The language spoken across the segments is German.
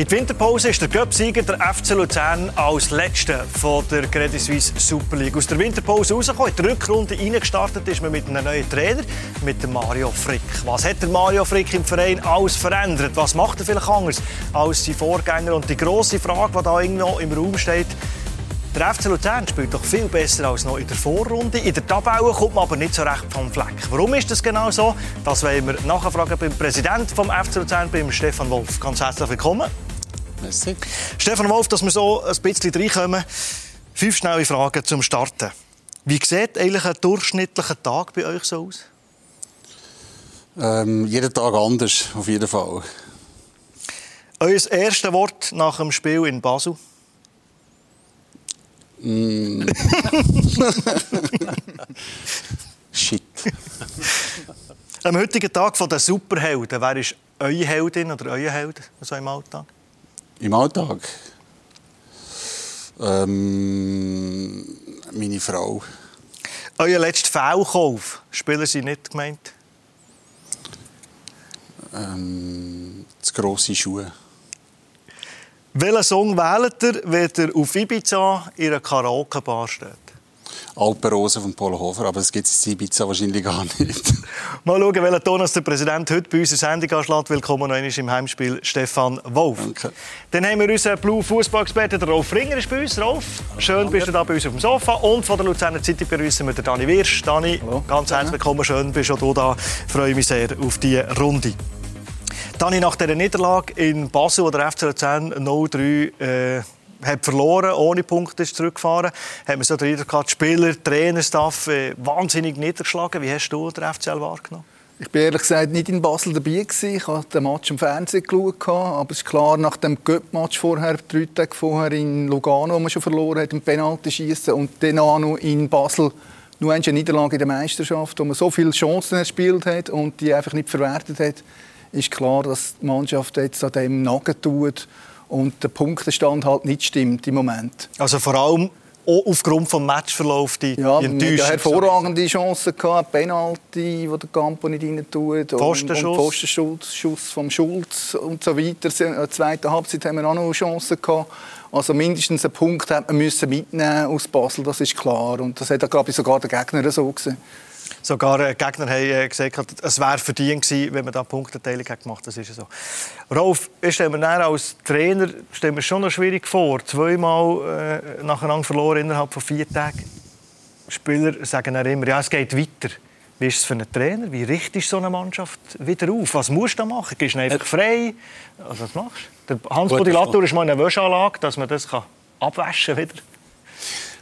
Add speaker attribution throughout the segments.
Speaker 1: In der Winterpause ist der Cup-Sieger der FC Luzern als Letzter von der Credit Suisse Super League aus der Winterpause rausgekommen. In die Rückrunde reingestartet ist man mit einem neuen Trainer, mit dem Mario Frick. Was hat der Mario Frick im Verein alles verändert? Was macht er vielleicht anders als sein Vorgänger? Und die grosse Frage, die da irgendwo im Raum steht, der FC Luzern spielt doch viel besser als noch in der Vorrunde. In der Tabelle kommt man aber nicht so recht vom Fleck. Warum ist das genau so? Das wollen wir nachfragen beim Präsidenten des FC Luzern, beim Stefan Wolf. Ganz herzlich willkommen.
Speaker 2: Merci.
Speaker 1: Stefan Wolf, dass wir so ein bisschen reinkommen. Fünf schnelle Fragen zum Starten. Wie sieht eigentlich ein durchschnittlicher Tag bei euch so aus?
Speaker 2: Ähm, jeden Tag anders, auf jeden Fall.
Speaker 1: Euer erstes Wort nach dem Spiel in Basel?
Speaker 2: Mm. Shit.
Speaker 1: Am heutigen Tag von den Superhelden, wer ist eure Heldin oder euer Held so im Alltag?
Speaker 2: Im Alltag? Ähm, meine Frau.
Speaker 1: Euer letzter Fehlkauf, Spieler sind nicht gemeint?
Speaker 2: Ähm, zu grosse Schuhe.
Speaker 1: Welchen Song wählt ihr, wenn ihr auf Ibiza in einer Karaoke-Bar steht?
Speaker 2: Alpenrose von Paul Hofer, aber das gibt es in Ibiza wahrscheinlich gar nicht.
Speaker 1: Mal schauen, welchen Ton der Präsident heute bei uns in Sendung anschlägt. Willkommen noch einmal im Heimspiel Stefan Wolf.
Speaker 2: Danke.
Speaker 1: Dann haben wir unseren Blue Fußballexperten Rolf Ringer ist bei uns. Rolf, schön bist du da bei uns auf dem Sofa. Und von der Luzerner Zeitung begrüßen wir Dani Wirsch. Dani,
Speaker 2: Hallo.
Speaker 1: ganz herzlich willkommen. Schön bist auch du da. Ich freue mich sehr auf diese Runde. Dani, nach dieser Niederlage in Basel, wo der FC Luzern 0-3 äh, hat verloren, ohne Punkte ist zurückgefahren, hat man so den Eindruck gehabt, Spieler, Trainer, Staff äh, wahnsinnig niedergeschlagen. Wie hast du den FCL wahrgenommen?
Speaker 3: Ich bin ehrlich gesagt nicht in Basel dabei gewesen. Ich habe den Match im Fernsehen geschaut, aber es ist klar, nach dem Göpp-Match vorher, drei Tage vorher in Lugano, wo man schon verloren hat, im Penalty schießen und dann auch noch in Basel nur eine Niederlage in der Meisterschaft, wo man so viele Chancen erspielt hat und die einfach nicht verwertet hat, ist klar, dass die Mannschaft jetzt an dem nagen tut und der Punktestand halt nicht stimmt im Moment.
Speaker 1: Also vor allem auch aufgrund des Matchverlaufs die
Speaker 3: Ja,
Speaker 1: die
Speaker 3: hervorragende Chancen gehabt, Penalty, wo der Campo nicht rein tut,
Speaker 1: Pfostenschuss.
Speaker 3: und, und Pfostenschuss Schuss vom Schulz und so weiter. In der zweiten Halbzeit haben wir auch noch Chancen gehabt. Also mindestens einen Punkt hat man müssen mitnehmen aus Basel, das ist klar. Und das hat, glaube ich, sogar der Gegner so gesehen.
Speaker 1: Sogar äh, Gegner haben äh, gesagt, es wäre verdient gewesen, wenn man da Punkteteilung hätte gemacht Das ist so. Rolf, ich stelle mir als Trainer stelle mir schon noch schwierig vor. Zweimal äh, nacheinander verloren innerhalb von vier Tagen. Spieler sagen dann immer, ja, es geht weiter. Wie ist es für einen Trainer? Wie richtest du so eine Mannschaft wieder auf? Was musst du da machen? Gehst du einfach frei? Also, was machst du? Der Hans
Speaker 4: Gut,
Speaker 1: Bodi
Speaker 4: das
Speaker 1: Latour ist mal in einer dass man das kann abwaschen wieder.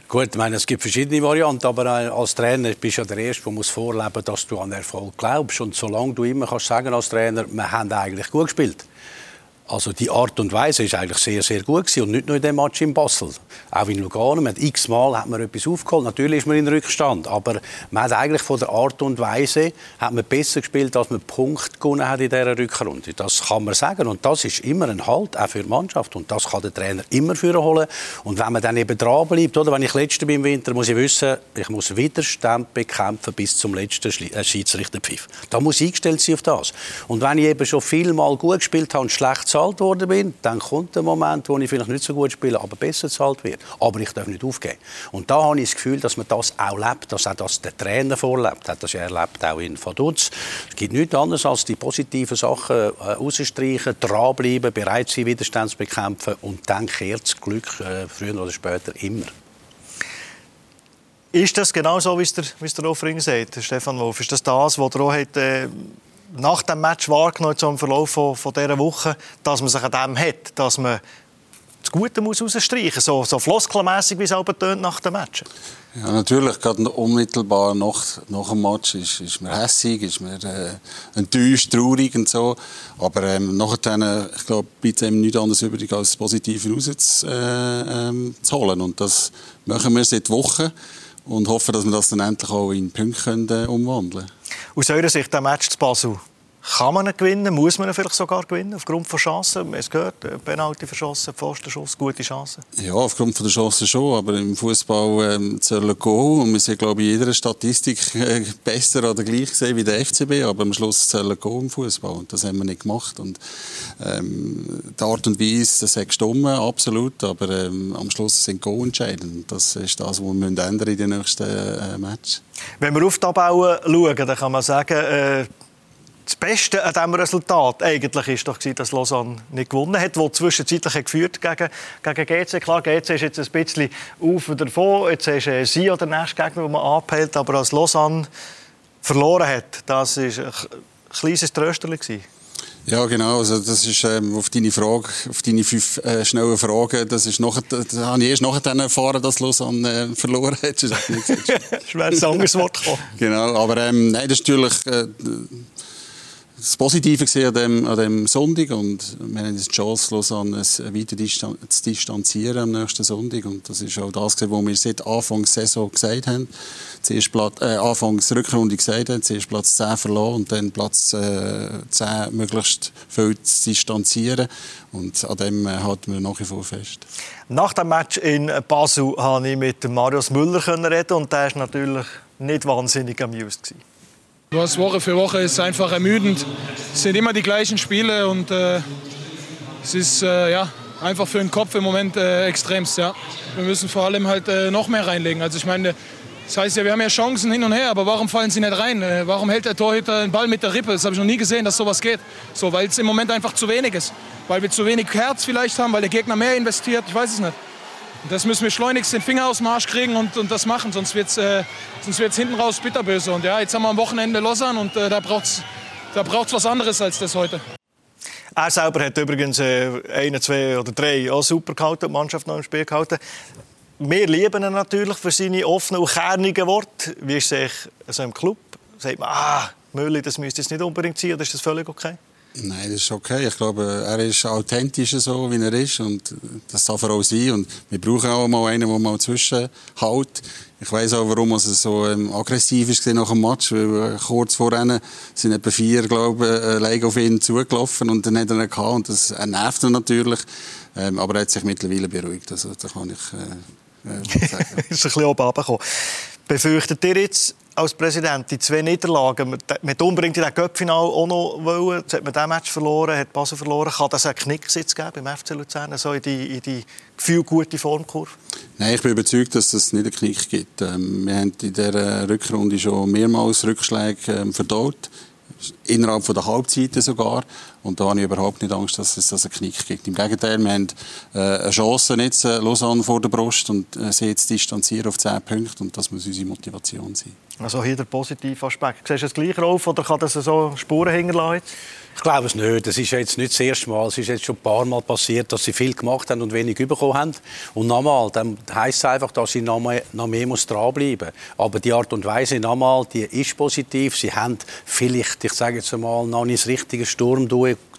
Speaker 4: Gut, ich meine, es gibt verschiedene Varianten, aber äh, als Trainer bist du ja der Erste, der muss vorleben dass du an Erfolg glaubst. Und solange du immer kannst sagen als Trainer, wir haben eigentlich gut gespielt. Also die Art und Weise ist eigentlich sehr, sehr gut gewesen. und nicht nur in dem Match in Basel. Auch in Lugano, man hat x-mal hat man etwas aufgeholt. Natürlich ist man in Rückstand, aber man hat eigentlich von der Art und Weise hat man besser gespielt, als man Punkte gewonnen hat in dieser Rückrunde. Das kann man sagen und das ist immer ein Halt, auch für die Mannschaft und das kann der Trainer immer für. Und wenn man dann eben dran bleibt, oder wenn ich Letzter bin im Winter, muss ich wissen, ich muss Widerstand bekämpfen bis zum letzten äh, Schiedsrichterpfiff. Da muss ich eingestellt sein auf das. Und wenn ich eben schon vielmal gut gespielt habe und schlecht bezahlt worden bin, dann kommt der Moment, wo ich vielleicht nicht so gut spiele, aber besser bezahlt wird. Aber ich darf nicht aufgeben. Und da habe ich das Gefühl, dass man das auch lebt, dass auch das der Trainer vorlebt, hat das ja erlebt auch in Vaduz. Es gibt nichts anderes als die positiven Sachen äh, rausstreichen, dranbleiben, bereit sein, Widerstand zu bekämpfen und dann kehrt das Glück äh, früher oder später immer.
Speaker 1: Ist das genau so, wie es der, der Rolf Ring sagt, Stefan Wolf? Ist das das, was er auch hat, äh, nach dem Match wahrgenommen so im Verlauf von, von dieser Woche, dass man sich an dem hat, dass man das Gute muss rausstreichen so, so floskelmässig, wie es aber tönt nach dem Match?
Speaker 2: Ja, natürlich, gerade unmittelbar nach, nach dem Match ist, ist man hässig, ist man äh, enttäuscht, traurig und so. Aber ähm, nachher, ich glaube, bleibt einem nichts anderes übrig, als das Positive rauszuholen. Äh, ähm, und das machen wir seit Wochen und hoffen, dass wir das dann endlich auch in Punkte äh, umwandeln können.
Speaker 1: Aus eurer Sicht, der Match zu Basel, Kann man ihn gewinnen? Muss man ihn vielleicht sogar gewinnen? Aufgrund von Chancen? Es gehört, äh, Penalty verschossen, Pfostenschuss, gute Chancen.
Speaker 2: Ja, aufgrund von der Chancen schon. Aber im Fußball ähm, zählen Goal. Und wir sind, glaube ich, in jeder Statistik äh, besser oder gleich gesehen wie der FCB. Aber am Schluss zählen Goal im Fußball. Und das haben wir nicht gemacht. Und ähm, die Art und Weise, das hat gestimmt, absolut. Aber ähm, am Schluss sind Goal entscheidend. Das ist das, was wir ändern in den nächsten äh, Match.
Speaker 1: Wenn wir auf die Abbau schauen, dann kann man sagen, äh, das Beste an diesem Resultat eigentlich ist doch, dass Lausanne nicht gewonnen hat, wo zwischenzeitlich geführt gegen, gegen GC. Klar, GC ist jetzt ein bisschen auf und davon. Jetzt ist äh, sie oder der nächste Gegner, den man anpeilt. Aber als Lausanne verloren hat, das war ein kleines Trösterchen.
Speaker 2: Ja, genau. Also das ist ähm, auf deine Frage, auf deine fünf äh, schnellen Fragen. Das ist noch, das habe ich erst nachher erfahren, dass Lausanne äh, verloren hat. Das
Speaker 1: ist ein anderes Wort gekommen.
Speaker 2: Genau, aber ähm, nein, das ist natürlich äh, das Positive an dem, an dem Sonntag und wir haben die Chance, Lausanne weiter zu distanzieren am nächsten Sonntag und das ist auch das, was wir seit Anfang der Saison gesagt haben. Zuerst Platz, äh, Anfangs der Rückrunde gesagt haben, zuerst Platz 10 verloren und dann Platz äh, 10 möglichst viel zu distanzieren und an dem äh, halten wir nach wie vor fest.
Speaker 1: Nach dem Match in Basel konnte ich mit Marius Müller reden und der war natürlich nicht wahnsinnig amused.
Speaker 5: Du Woche für Woche ist einfach ermüdend. Es sind immer die gleichen Spiele und äh, es ist äh, ja, einfach für den Kopf im Moment äh, extremst. Ja. Wir müssen vor allem halt äh, noch mehr reinlegen. Also ich meine, das heißt ja, wir haben ja Chancen hin und her, aber warum fallen sie nicht rein? Äh, warum hält der Torhüter den Ball mit der Rippe? Das habe ich noch nie gesehen, dass sowas geht. So, weil es im Moment einfach zu wenig ist. Weil wir zu wenig Herz vielleicht haben, weil der Gegner mehr investiert. Ich weiß es nicht. Das müssen wir schleunigst den Finger aus dem Arsch kriegen und, und das machen, sonst wird es äh, hinten raus bitterböse. Und ja, jetzt haben wir am Wochenende Lausanne und äh, da braucht es da braucht's was anderes als das heute.
Speaker 1: Er selber hat übrigens äh, eine, zwei oder drei auch super gehalten, die Mannschaft noch im Spiel gehalten. Wir lieben ihn natürlich für seine offenen und kernigen Worte. Wie ist es so im Club? Sagt man, ah, Mülli, das müsste jetzt nicht unbedingt sein, oder ist das völlig okay?
Speaker 2: Nein, das ist okay. Ich glaube, er ist authentisch so, wie er ist. Und das darf er auch sein. Und wir brauchen auch mal einen, der mal zwischenhält. Ich weiß auch, warum er so ähm, aggressiv ist nach dem Match. Weil, äh, kurz vor Rennen sind etwa vier, glaube ich, äh, auf ihn zugelaufen. Und dann hat er ihn gehabt. Und das er nervt ihn natürlich. Ähm, aber er hat sich mittlerweile beruhigt. Also, da kann ich
Speaker 1: äh, äh sagen. ist ein bisschen oben runtergekommen. Befürchtet ihr jetzt als Präsident die zwei Niederlagen, man hat unbedingt in Göppfinal auch noch wollen, jetzt hat man diesen Match verloren, hat Basel verloren, kann das einen Knicksitz geben beim FC Luzern, so in die, in die gefühlgute Formkurve?
Speaker 2: Nein, ich bin überzeugt, dass es nicht einen Knick gibt. Ähm, wir haben in dieser Rückrunde schon mehrmals Rückschläge ähm, verdaut innerhalb der Halbzeiten sogar. Und da habe ich überhaupt nicht Angst, dass es das einen Knick gibt. Im Gegenteil, wir haben äh, eine Chance jetzt, äh, Lausanne vor der Brust und äh, sie jetzt distanzieren auf 10 Punkte und das muss unsere Motivation sein.
Speaker 1: Also hier der positive Aspekt. Siehst du es gleich auf oder kann das so Spuren hinterlassen?
Speaker 4: Ich glaube es nicht. Das ist jetzt nicht das erste Mal. Es ist jetzt schon ein paar Mal passiert, dass sie viel gemacht haben und wenig bekommen haben. Und nochmal, dann heisst es einfach, dass sie noch mehr, noch mehr muss dranbleiben Aber die Art und Weise, nochmal, die ist positiv. Sie haben vielleicht, ich sage jetzt einmal, noch nicht das richtige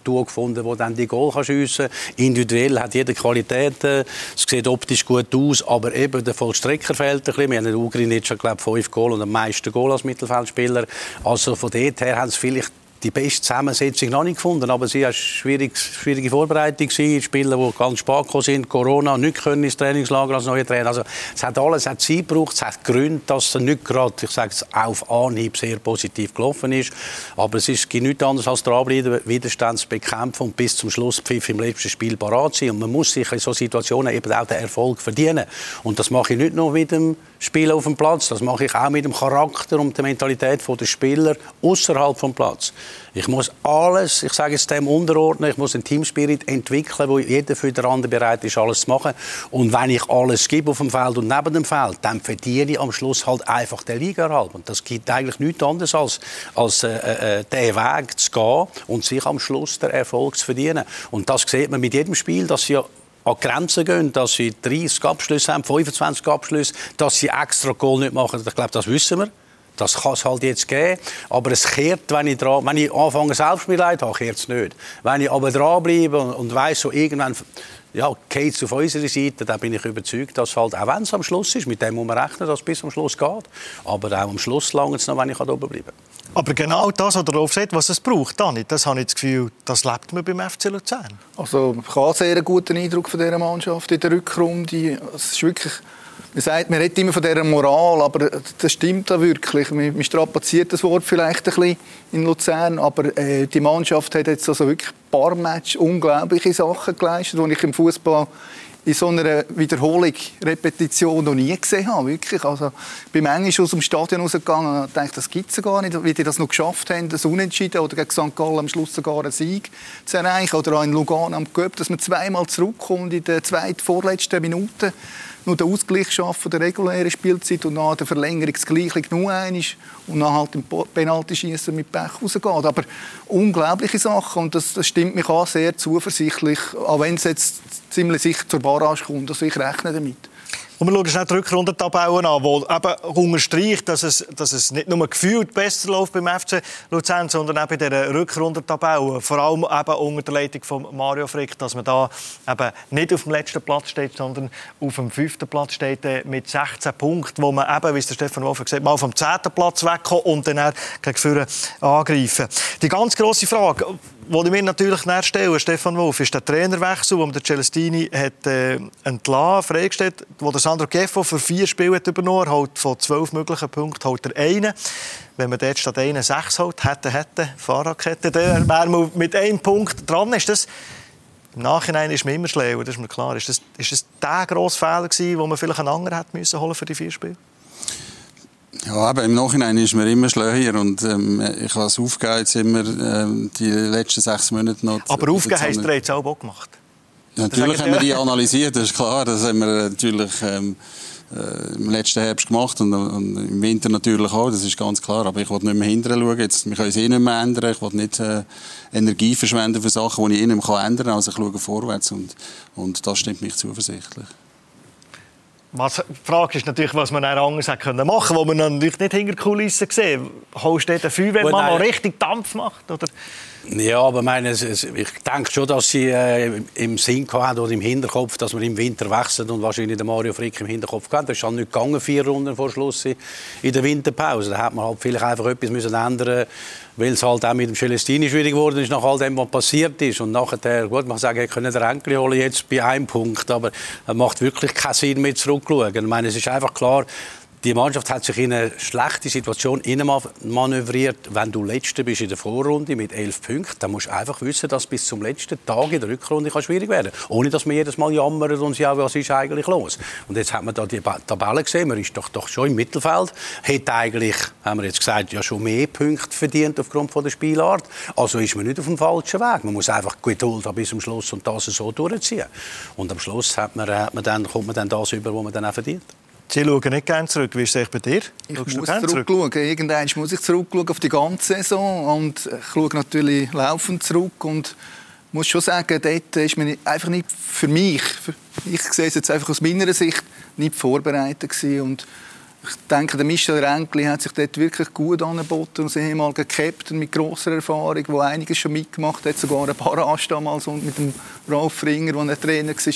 Speaker 4: Sturmduo gefunden, wo dann die Goal schiessen kann. Individuell hat jeder Qualitäten. Es sieht optisch gut aus, aber eben der Vollstrecker fehlt ein bisschen. Wir haben den Ugrin schon, glaube ich, fünf Goal und am meisten Goal als Mittelfeldspieler. Also von dort her haben sie vielleicht die beste Zusammensetzung noch nicht gefunden, aber sie war schwierig, schwierige Vorbereitung gewesen. Spieler, die ganz spät sind, Corona, nicht können ins Trainingslager als neue Trainer. Also es hat alles, hat Zeit gebraucht, es hat Gründe, dass es nicht gerade, ich sage es auf Anhieb sehr positiv gelaufen ist. Aber es ist nichts anderes als dranbleiben, Widerstand zu bekämpfen und bis zum Schluss Pfiff im letzten Spiel parat sein. Und man muss sich in solchen Situationen eben auch den Erfolg verdienen. Und das mache ich nicht nur mit dem Spiel auf dem Platz, das mache ich auch mit dem Charakter und der Mentalität der Spieler außerhalb vom Platz. Ich muss alles, ich sage jetzt dem unterordnen, ich muss einen Teamspirit entwickeln, wo jeder für den anderen bereit ist, alles zu machen. Und wenn ich alles gebe auf dem Feld und neben dem Feld, dann verdiene ich am Schluss halt einfach den Liga-Erhalt. Und das gibt eigentlich nichts anderes als, als äh, äh, äh, den Weg zu gehen und sich am Schluss den Erfolg zu verdienen. Und das sieht man mit jedem Spiel, dass sie an Grenzen gehen, dass sie 30 Abschlüsse haben, 25 Abschlüsse, dass sie extra Goal nicht machen. Ich glaube, das wissen wir. Das kann es halt jetzt geben. Aber es kehrt, wenn ich, dran, wenn ich anfange Selbstmitleid habe, kehrt es nicht. Wenn ich aber dranbleibe und, und weiss, so irgendwann ja, geht es auf unserer Seite, dann bin ich überzeugt, dass halt, auch wenn es am Schluss ist, mit dem muss man rechnen, dass es bis zum Schluss geht. Aber auch am Schluss lange es noch, wenn ich oben bleiben kann.
Speaker 1: Aber genau das, was darauf sagt, was es braucht, Dani, das habe ich das Gefühl, das lebt man beim FC Luzern.
Speaker 3: Also ich habe sehr einen guten Eindruck von dieser Mannschaft in der Rückrunde. Es ist wirklich man sagt, man redet immer von dieser Moral, aber das stimmt da wirklich. Man, strapaziert das Wort vielleicht ein bisschen in Luzern, aber äh, die Mannschaft hat jetzt also wirklich ein paar Matches unglaubliche Sachen geleistet, die ich im Fußball in so einer Wiederholung, Repetition noch nie gesehen habe. Wirklich. Also, ich bin manchmal aus dem Stadion rausgegangen und dachte, das gibt es gar nicht, wie die das noch geschafft haben, das Unentschieden oder gegen St. Gallen am Schluss sogar einen Sieg zu erreichen oder auch in Lugano am Göpp, dass man zweimal zurückkommt in der zweiten, vorletzten Minute nur den Ausgleich schaffen der regulären Spielzeit und nach der Verlängerung das Gleiche nur einisch und dann halt im Penaltyschießen mit Pech rausgeht. Aber unglaubliche Sachen und das, das stimmt mich auch sehr zuversichtlich, auch wenn es jetzt ziemlich sicher zur Barrage kommt. Also ich rechne damit.
Speaker 1: Und wir schauen schnell die Rückrundentabellen an, die eben unterstreicht, dass es, dass es nicht nur gefühlt besser läuft beim FC Luzern, sondern auch bei dieser Rückrundentabelle, vor allem eben unter der Leitung von Mario Frick, dass man da eben nicht auf dem letzten Platz steht, sondern auf dem fünften Platz steht äh, mit 16 Punkten, wo man eben, wie es der Stefan Wolf gesagt hat, mal vom zehnten Platz wegkommt und dann gegen Führer angreifen. Die ganz grosse Frage, was ich mir natürlich stelle, Stefan Wolf, ist der Trainerwechsel, den der Celestini hat, äh, entlassen, freigestellt, wo der Sandro Geffo für vier Spiele hat übernommen hat. Von zwölf möglichen Punkten holt er einen. Wenn man dort statt einen sechs holt, hätte, hätte, Fahrradkette, dann wäre man mit einem Punkt dran. Ist das im Nachhinein ist man immer schlauer, das ist mir klar. Ist das, ist das der grosse Fehler gewesen, den man vielleicht einen anderen hätte müssen holen für die vier Spiele?
Speaker 2: Ja, aber im Nachhinein ist man immer schleuer und ähm, ich habe es aufgegeben, jetzt immer ähm, die letzten sechs Monate noch.
Speaker 1: Aber aufgegeben hast du jetzt auch gemacht?
Speaker 2: Ja, natürlich haben wir die analysiert, das ist klar. Das haben wir natürlich ähm, äh, im letzten Herbst gemacht und, und, im Winter natürlich auch, das ist ganz klar. Aber ich wollte nicht mehr hinterher schauen. Jetzt, wir können es eh nicht mehr ändern. Ich wollte nicht äh, Energie verschwenden für Sachen, die ich eh nicht mehr ändern kann. Also ich schaue vorwärts und, und das stimmt mich zuversichtlich.
Speaker 1: Was, die Frage ist natürlich, was man anders hätte können machen können, wo man natürlich nicht hinter Kulissen gesehen. Holst du den Feuerwehrmann, der richtig Dampf macht? Oder?
Speaker 4: Ja, aber meine, ich denke schon, dass sie äh, im Sinn hatten oder im Hinterkopf, dass wir im Winter wechseln und wahrscheinlich den Mario Frick im Hinterkopf hatten. Das ist halt nicht gegangen, vier Runden vor Schluss in der Winterpause. Da hat man halt vielleicht einfach etwas müssen ändern weil es halt auch mit dem Celestini schwierig geworden ist, nach all dem, was passiert ist. Und nachher, gut, man sagen, wir können den Enkel holen jetzt bei einem Punkt, aber es macht wirklich keinen Sinn mehr zurückzuschauen. Ich meine, es ist einfach klar, die Mannschaft hat sich in eine schlechte Situation manövriert. Wenn du Letzter bist in der Vorrunde mit elf Punkten, dann musst du einfach wissen, dass bis zum letzten Tag in der Rückrunde kann schwierig werden kann. Ohne dass man jedes Mal jammert und sich was ist eigentlich los. Und jetzt hat man da die Tabelle gesehen, man ist doch, doch schon im Mittelfeld. Hat eigentlich, haben wir jetzt gesagt, ja schon mehr Punkte verdient aufgrund von der Spielart. Also ist man nicht auf dem falschen Weg. Man muss einfach Geduld haben bis zum Schluss und das so durchziehen. Und am Schluss hat man, hat man dann, kommt man dann das über, was man dann auch verdient.
Speaker 1: Sie schauen nicht gerne zurück. Wie ist es bei dir?
Speaker 3: Ich Schaust muss zurückschauen. Irgendwann muss ich zurückschauen auf die ganze Saison. Und ich schaue natürlich laufend zurück. Und muss schon sagen, dort ist man einfach nicht für mich, ich sehe es jetzt einfach aus meiner Sicht, nicht vorbereitet gewesen. Und ich denke, der Michel Renkli hat sich dort wirklich gut angeboten als ehemaliger Captain mit grosser Erfahrung, der einiges schon mitgemacht hat, sogar ein paar damals und mit dem Ralf Ringer, der Trainer war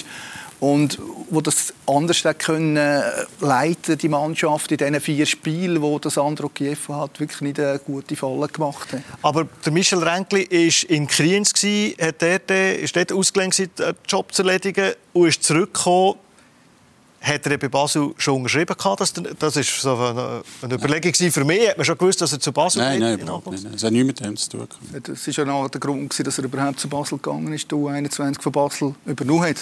Speaker 3: und wo das anders können äh, leiten die Mannschaft in diesen vier Spielen, wo das Sandro Kiefer hat wirklich nicht eine gute Falle gemacht hat.
Speaker 1: Aber der Michel Renkli war in Kriens, hat dort, ist dort ausgelenkt, den Job zu erledigen und ist zurückgekommen hat er bei Basel schon unterschrieben gehabt? Das, das ist so eine, eine Überlegung für mich. Hat man schon gewusst, dass er zu Basel
Speaker 2: nein, geht? Nein, überhaupt nicht. Das hat nichts mit dem zu tun.
Speaker 3: Das war ja der Grund, dass er überhaupt zu Basel gegangen ist, der 21 von Basel übernommen hat.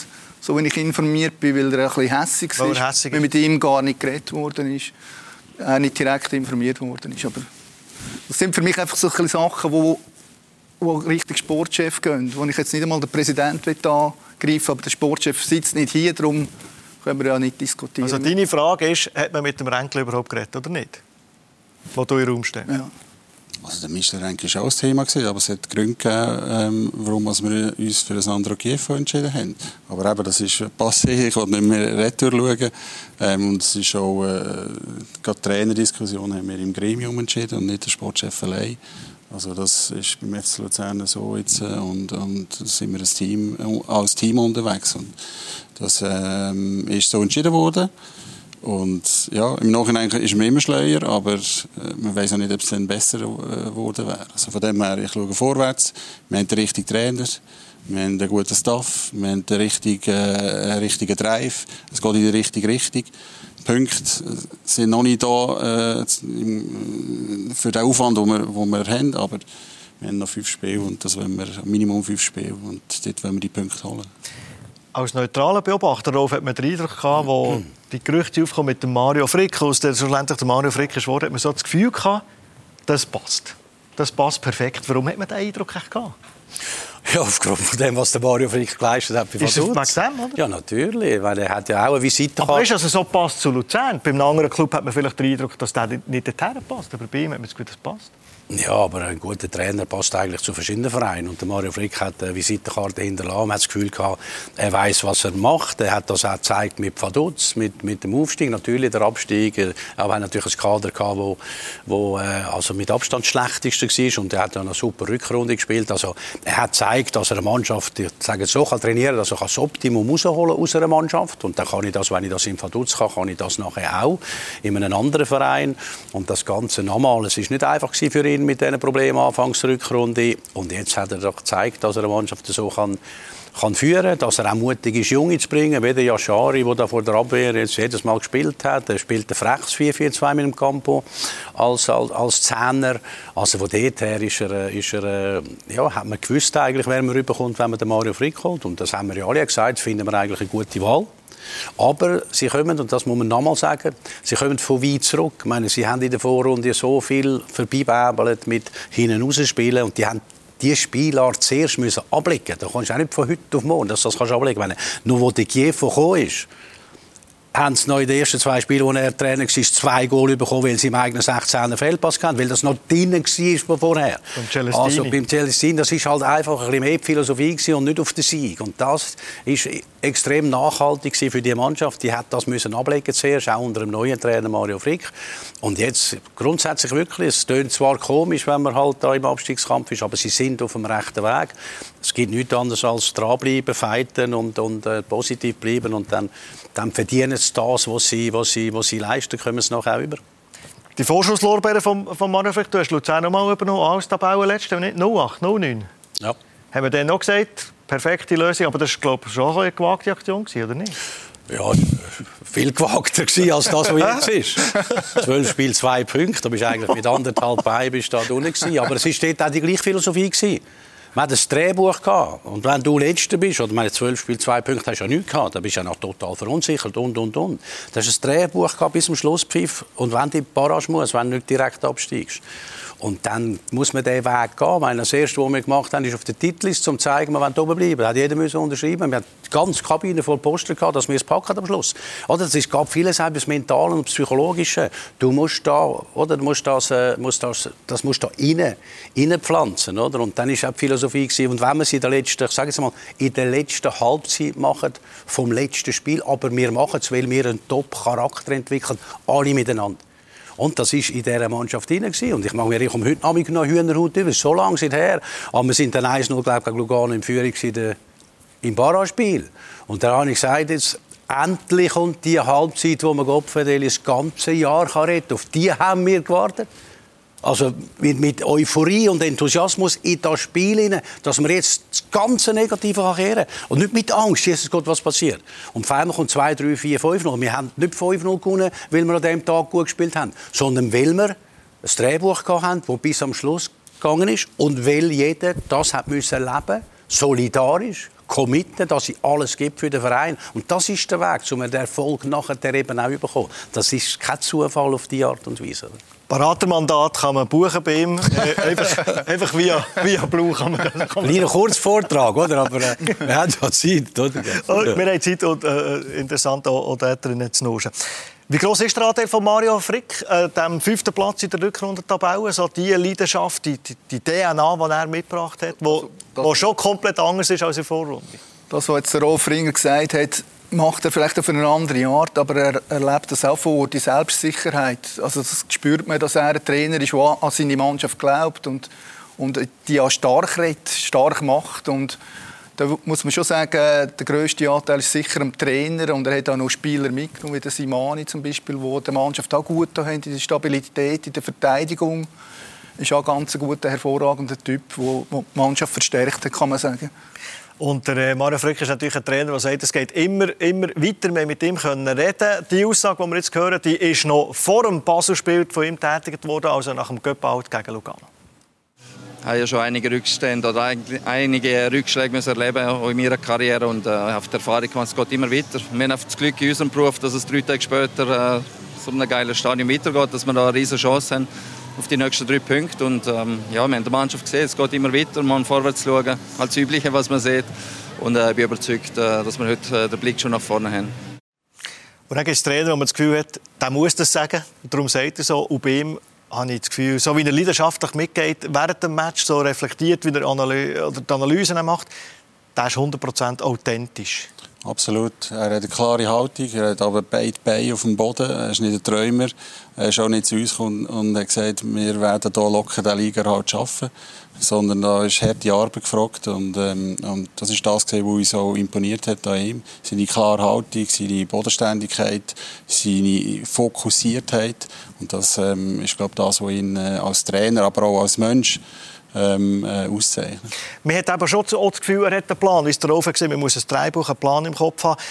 Speaker 3: So wie ich informiert bin, weil er ein bisschen hässig war, weil mit ihm gar nicht geredet worden ist, er nicht direkt informiert worden ist. Aber das sind für mich einfach so Sachen, wo, wo richtig Sportchef gehen, wo ich jetzt nicht einmal den Präsidenten angreifen aber der Sportchef sitzt nicht hier, darum können wir ja nicht diskutieren.
Speaker 1: Also deine Frage ist, hat man mit dem Renkel überhaupt geredet oder nicht? Wo du im Raum stehst. Ja.
Speaker 2: Also der Michelin war auch ein Thema, gewesen, aber es hat Gründe gegeben, ähm, warum wir uns für ein Sandro Chievo entschieden haben. Aber eben, das ist passé, ich will nicht mehr retour schauen. Ähm, und es ist auch, äh, gerade die Trainerdiskussion haben wir im Gremium entschieden und nicht der Sportchef allein. Also das ist beim FC Luzern so jetzt äh, und, und sind wir als Team, äh, als Team unterwegs und das ähm, ist so entschieden worden. Und ja, im Nachhinein ist man immer schleier, aber äh, man weiß auch nicht, ob es dann besser äh, geworden wäre. Also von dem her, ich schaue vorwärts. Wir haben den richtigen Trainer, wir haben einen guten Staff, wir haben den richtigen, äh, richtigen Drive. Es geht in die richtige Richtung. Die Punkte sind noch nicht da äh, für den Aufwand, den wir, den wir haben, aber wir haben noch fünf Spiele und das wollen wir Minimum fünf Spiele und dort wollen wir die Punkte holen.
Speaker 1: Als neutraler Beobachter Rolf, hat man den Eindruck gehabt, wo die Gerüchte aufkommen mit dem Mario Frick, aus der schlussendlich der Mario Frick ist geworden, hat man so das Gefühl gehabt, das passt. Das passt perfekt. Warum hat man den Eindruck gehabt?
Speaker 4: Ja, aufgrund von dem, was der Mario Frick geleistet hat.
Speaker 1: Ist es dem, oder?
Speaker 4: Ja, natürlich. Weil er hat ja auch eine Visite
Speaker 1: Aber du, also so passt zu Luzern. Beim anderen Club hat man vielleicht den Eindruck, dass der nicht dorthin passt. Aber bei ihm hat man das Gefühl, das passt.
Speaker 4: Ja, aber ein guter Trainer passt eigentlich zu verschiedenen Vereinen. Und der Mario Frick hat eine Visitenkarte hinterlassen. Man hat das Gefühl gehabt, er weiß, was er macht. Er hat das auch gezeigt mit Vaduz, mit, mit dem Aufstieg. Natürlich der Abstieg. Er hat natürlich ein Kader gehabt, wo, wo äh, also mit Abstand schlechteste war. Und er hat dann eine super Rückrunde gespielt. Also er hat gezeigt, dass er eine Mannschaft, ich sage so, kann trainieren, dass er das Optimum rausholen aus einer Mannschaft. Und dann kann ich das, wenn ich das in Vaduz kann, kann ich das nachher auch in einem anderen Verein. Und das Ganze nochmal. Es ist nicht einfach für ihn mit diesen Problemen anfangs Rückrunde. Und jetzt hat er doch gezeigt, dass er eine Mannschaft so kann, kann führen, dass er auch mutig ist, Junge zu bringen, wie der Yashari, der da vor der Abwehr jetzt jedes Mal gespielt hat. Er spielt den Frechs 4-4-2 mit dem Campo als, als, als Zehner. Also von dort her ist er, ist er, ja, hat man gewusst eigentlich, wer man rüberkommt, wenn man den Mario Frick holt. Und das haben wir ja alle gesagt, finden wir eigentlich eine gute Wahl. Aber sie kommen, und das muss man nochmal sagen, sie kommen von weit zurück. Ich meine, sie haben in der Vorrunde so viel vorbeibäbelt mit hinten rausspielen und die haben diese Spielart zuerst müssen ablicken. Da kannst du auch nicht von heute auf morgen, dass das kannst du nur wo der Kiew gekommen ist, haben sie noch in den ersten zwei Spielen, wo er Trainer war, zwei Goal bekommen, weil sie im eigenen 16er Fehlpass hatten, weil das noch drinnen war vorher. Beim. Also beim Celestini, das ist halt einfach ein bisschen mehr Philosophie und nicht auf den Sieg. Und das ist extrem nachhaltig für die Mannschaft. Die hat das müssen ablegen zuerst, auch unter dem neuen Trainer Mario Frick. Und jetzt grundsätzlich wirklich, es klingt zwar komisch, wenn man halt da im Abstiegskampf ist, aber sie sind auf dem rechten Weg. Es gibt nichts anderes als dranbleiben, fighten und, und äh, positiv bleiben und dann, dann verdienen sie das, was sie, was sie, was sie leisten, kommen sie nachher über.
Speaker 1: Die Vorschusslorbeeren von, von Frick, du hast Luzern noch mal übernommen als Tabelle letzte, nicht 08, 09.
Speaker 4: Ja.
Speaker 1: Haben wir dann noch gesagt, perfekte Lösung, aber das war glaube ich, schon eine gewagte Aktion, oder nicht?
Speaker 4: Ja, viel gewagter als das, was jetzt ist. Zwölf Spiele, zwei Punkte. Da bist eigentlich mit anderthalb Beinen bist da unten Aber es war dort auch die gleiche Philosophie. Gewesen. Man hat ein Drehbuch gehabt. Und wenn du Letzter bist, oder meine zwölf Spiele, zwei Punkte hast du ja nichts gehabt, dann bist du ja noch total verunsichert und, und, und. Du hast ein Drehbuch gehabt bis zum Schlusspfiff. Und wenn du in die Barrage musst, wenn du nicht direkt absteigst. Und dann muss man diesen Weg gehen. Weil das Erste, was wir gemacht haben, ist auf der Titelliste, um zu zeigen, wir wollen oben bleiben. Da hat jeder müssen unterschreiben. Wir hatten die ganze Kabine voll Poster gehabt, dass wir es packen am Schluss. Oder es gab vieles auch das Mentale und Psychologische. Du musst da, oder du musst das, äh, musst das, das musst da rein, reinpflanzen, oder? Und dann ist auch die Philosophie gewesen. Und wenn wir sie in der letzten, ich sage jetzt mal, in der letzten Halbzeit machen vom letzten Spiel, aber wir machen es, weil wir einen Top-Charakter entwickeln, alle miteinander. Und das war in dieser Mannschaft drin. Und ich mag mir um heute Abend noch Hühnerhaut über. so lange her. Aber wir sind dann 1-0 gegen Lugano in Führung im Barraspiel. Und da habe ich gesagt, jetzt, endlich kommt die Halbzeit, wo man Gottfried das ganze Jahr retten kann. Auf die haben wir gewartet. Also mit, mit, Euphorie und Enthusiasmus in das Spiel hinein, dass man jetzt das ganze Negative kehren kann. Und nicht mit Angst, Jesus Gott, was passiert. Und vor allem kommt 2, 3, 4, 5 0 Wir haben nicht 5 0 gewonnen, weil wir an diesem Tag gut gespielt haben, sondern weil wir ein Drehbuch hatten, das bis am Schluss gegangen ist und weil jeder das hat müssen leben, solidarisch, committen, dass sie alles gibt für den Verein. Und das ist der Weg, um den Erfolg nachher eben auch bekommen. Das ist kein Zufall auf diese Art und Weise.
Speaker 1: Beratermandat kann man buchen bei ihm. Äh, einfach, einfach via, via Blue kann man das.
Speaker 4: Kleiner Kurzvortrag, oder? Aber äh, wir haben ja Zeit, oder?
Speaker 1: Oh, wir haben Zeit und äh, interessant auch, auch da drin zu nuschen. Wie groß ist der Anteil von Mario Frick, äh, dem fünften Platz in der Rückrundentabelle? So die Leidenschaft, die, die DNA, die er mitgebracht hat, also, wo schon komplett anders ist als in der Vorrunde.
Speaker 3: Das, was jetzt der Rolf Ringer gesagt hat, macht er vielleicht auf eine andere Art, aber er erlebt das auch vor, die Selbstsicherheit. Also das spürt man, dass er ein Trainer ist, der an seine Mannschaft glaubt und, und die auch stark redet, stark macht und da muss man schon sagen, der grösste Anteil ist sicher am Trainer und er hat auch noch Spieler mitgenommen, wie der Simani zum Beispiel, wo der Mannschaft auch gut haben, in der Stabilität, in der Verteidigung. Ist auch ein ganz guter, hervorragender Typ, der die Mannschaft verstärkt hat, kann man sagen.
Speaker 1: Und der äh, Mario Frick ist natürlich ein Trainer, der sagt, es geht immer, immer weiter. Wir mit ihm können reden. Die Aussage, die wir jetzt hören, die ist noch vor dem Baselspiel von ihm tätigt worden, also nach dem Göpp-Out gegen Lugano.
Speaker 6: Ich habe ja schon einige Rückstände oder einige Rückschläge erleben in meiner Karriere und äh, auf der Erfahrung es geht immer weiter. Wir haben das Glück in unserem Beruf, dass es drei Tage später äh, so einem geilen Stadion weitergeht, dass wir da eine riesige Chance haben auf die nächsten drei Punkte. Und ähm, ja, wir haben die Mannschaft gesehen, es geht immer weiter, man vorwärts schauen, als Übliche, was man sieht. Und äh, ich bin überzeugt, äh, dass wir heute äh, den Blick schon nach vorne haben.
Speaker 1: Und dann gibt es Trainer, wo man das Gefühl hat, der muss das sagen. Und darum sagt er so. Und bei ihm habe ich das Gefühl, so wie er leidenschaftlich mitgeht, während dem Match so reflektiert, wie er Analy oder die Analysen macht, der ist 100% authentisch.
Speaker 2: Absolut. Er hat eine klare Haltung, er hat aber beide Beine auf dem Boden. Er ist nicht ein Träumer. Er ist auch nicht zu uns gekommen und hat gesagt, wir werden hier locker den Liga halt schaffen. Sondern da ist harte Arbeit gefragt und, ähm, und das ist das, was uns so imponiert hat an ihm. Seine klare Haltung, seine Bodenständigkeit, seine Fokussiertheit. Und das ähm, ist, glaube das, was ihn äh, als Trainer, aber auch als Mensch ähm, äh, auszeichnen.
Speaker 1: Man hat aber schon das Gefühl, er hat einen Plan. Wie es darauf gesehen, man muss ein Dreibuch, einen Plan im Kopf haben.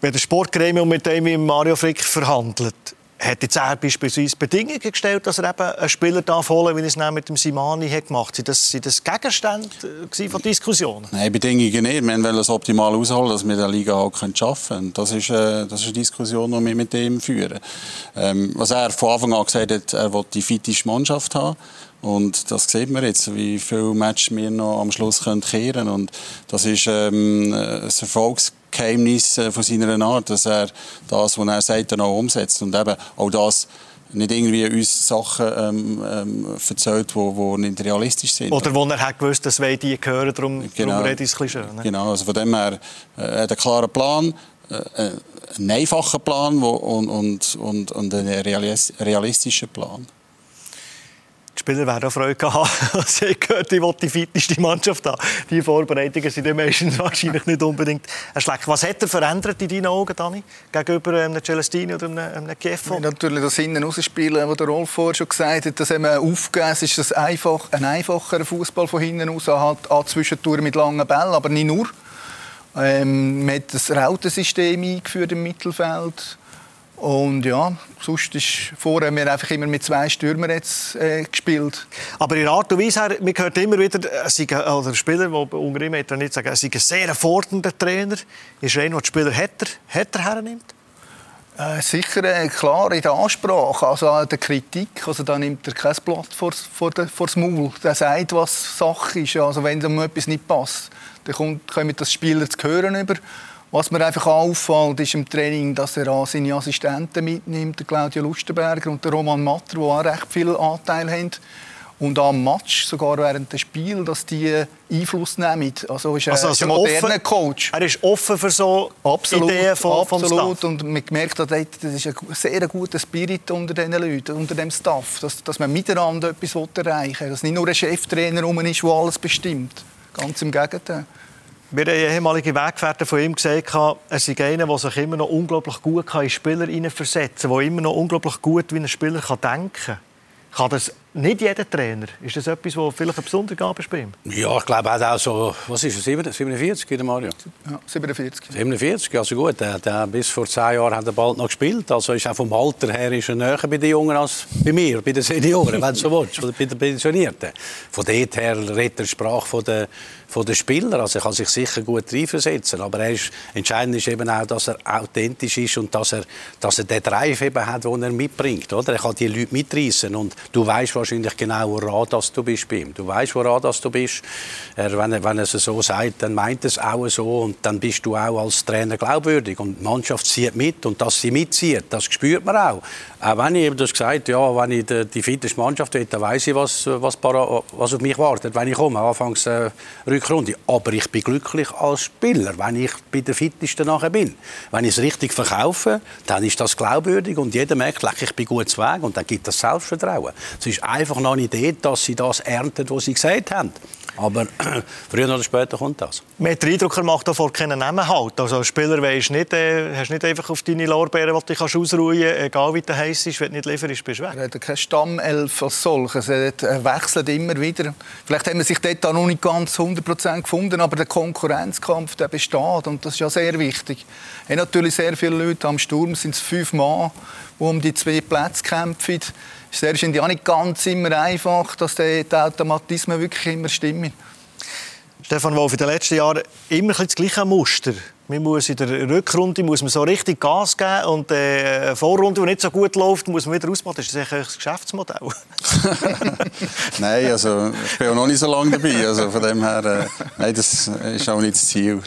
Speaker 1: Wenn der Sportgremium mit dem Mario Frick verhandelt, hat jetzt er beispielsweise Bedingungen gestellt, dass er eben einen Spieler darf holen wie er es mit dem Simani hat gemacht hat. Sind das, sind das Gegenstände äh, von Diskussionen?
Speaker 2: Nein, Bedingungen nicht. Wir wollen das optimal ausholen, dass wir der Liga auch schaffen können. Das ist, äh, das ist eine Diskussion, die wir mit ihm führen. Ähm, was er von Anfang an gesagt hat, er will die fitteste Mannschaft haben. Und das sieht man jetzt, wie viele Matches wir noch am Schluss kehren können. Und das ist ähm, ein Erfolgsgeheimnis äh, von seiner Art, dass er das, was er sagt, dann auch umsetzt. Und eben auch das nicht irgendwie uns Sachen ähm, ähm, erzählt, die, nicht realistisch sind.
Speaker 1: Oder wo er hat gewusst, dass wir die gehören, darum, genau. darum redet es ein bisschen schön. Ne?
Speaker 2: Genau, also von dem her äh, hat einen klaren Plan, äh, einen einfachen Plan wo, und, und, und, und einen realistischen Plan.
Speaker 1: Die Spieler werden auch Freude haben. Also ich gehört, ich die fitteste Mannschaft haben. Die Vorbereitungen sind meistens wahrscheinlich nicht unbedingt schlecht. Was hat er verändert in deinen Augen, Dani, gegenüber ähm, einem Celestini oder einem, einem Kiefer?
Speaker 3: Ja, natürlich das Innen rausspielen, was der Rolf vorher schon gesagt hat, das haben wir aufgegeben. Es ist das einfach, ein einfacher Fußball von hinten aus, halt an Zwischentouren mit langen Bällen, aber nicht nur. Ähm, man hat das Rautensystem eingeführt im Mittelfeld und ja, sonst ist vorher haben wir einfach immer mit zwei Stürmern jetzt, äh, gespielt.
Speaker 1: Aber in Art und Weise, man hört immer wieder, äh, oder Spieler, die unter ihm nicht sagen, er sei ein sehr fordernder Trainer. Ist er einer, der die Spieler hätte, hätte hernimmt?
Speaker 3: Äh, sicher äh, klar in der Ansprache, also an der Kritik. Also da nimmt er kein Blatt vor, vor, vor das Maul. Der sagt, was Sache ist. Also wenn ihm etwas nicht passt, dann kommt, kommen das Spieler zu hören über. Was mir einfach auffällt, ist im Training, dass er seine Assistenten mitnimmt, Claudia Lustenberger und der Roman Matter, die auch recht viel Anteil haben. Und am Match, sogar während des Spiels, dass die Einfluss nehmen. Also ist er also, also ein moderner offen, Coach.
Speaker 1: Er ist offen für so absolut, Ideen von,
Speaker 3: absolut. Und man merkt, dass das ist ein sehr guter Spirit unter diesen Leuten, unter dem Staff, dass, dass man miteinander etwas erreichen will. Dass nicht nur ein Cheftrainer rum ist, der alles bestimmt. Ganz im Gegenteil.
Speaker 1: Wir haben ehemalige Weggefährten von ihm gesagt, er sei einer, der sich immer noch unglaublich gut in Spieler versetzen kann, der immer noch unglaublich gut wie ein Spieler denken kann. Kann das nicht jeder Trainer? Ist das etwas, das vielleicht eine besondere Gabe ist bei ihm?
Speaker 4: Ja, ich glaube auch so, was ist es, 47, der Mario?
Speaker 3: Ja, 47.
Speaker 4: 47, also gut, der, der, bis vor zehn Jahren hat er bald noch gespielt, also ist auch vom Alter her ist er näher bei den Jungen als bei mir, bei den Senioren, wenn du so willst, oder bei den Pensionierten. Von dort her redet er Sprache von der von den Spielern. Also er kann sich sicher gut reinversetzen. Aber er ist, entscheidend ist eben auch, dass er authentisch ist und dass er, dass er den Drive eben hat, den er mitbringt. Oder? Er kann die Leute mitreißen. Und du weißt wahrscheinlich, genau, wo Radas du bist bei ihm. Du weißt, wo Radas du bist. Er, wenn, er, wenn er es so sagt, dann meint er es auch so und dann bist du auch als Trainer glaubwürdig. Und die Mannschaft zieht mit und dass sie mitzieht, das spürt man auch. Auch wenn ich, du hast gesagt, ja, wenn ich die, die fitteste Mannschaft will, dann weiß ich, was, was, was auf mich wartet, wenn ich komme, anfangs äh, Rückrunde. Aber ich bin glücklich als Spieler, wenn ich bei der fittesten nachher bin. Wenn ich es richtig verkaufe, dann ist das glaubwürdig und jeder merkt, ich bin gut Weg und dann gibt das Selbstvertrauen. Es ist einfach noch nicht dort, dass sie das ernten, was sie gesagt haben. Aber früher oder später kommt das.
Speaker 1: Man hat den Eindruck, er macht davor keinen Namen halt. Also als Spieler weißt nicht, äh, hast nicht einfach auf deine Lorbeeren, die du ausruhen kannst, egal wie du heiß ist, wenn du nicht lieferst, bist du weg.
Speaker 3: Er hat keine Stammelf als solches. Er wechselt immer wieder. Vielleicht haben wir sich dort noch nicht ganz 100% gefunden, aber der Konkurrenzkampf der besteht und das ist ja sehr wichtig. Er hat natürlich sehr viele Leute am Sturm, sind es fünf Mann, die um die zwei Plätze kämpfen ist wahrscheinlich auch nicht ganz immer einfach, dass die Automatismen wirklich immer stimmen.
Speaker 1: Stefan Wolf, in den letzten Jahren immer das gleiche Muster. Man muss in der Rückrunde muss man so richtig Gas geben und äh, Vorrunde, die nicht so gut läuft, muss man wieder ausmachen. Das ist das das Geschäftsmodell?
Speaker 2: nein, also ich bin auch noch nicht so lange dabei. Also von dem her, äh, nein, das ist auch nicht das Ziel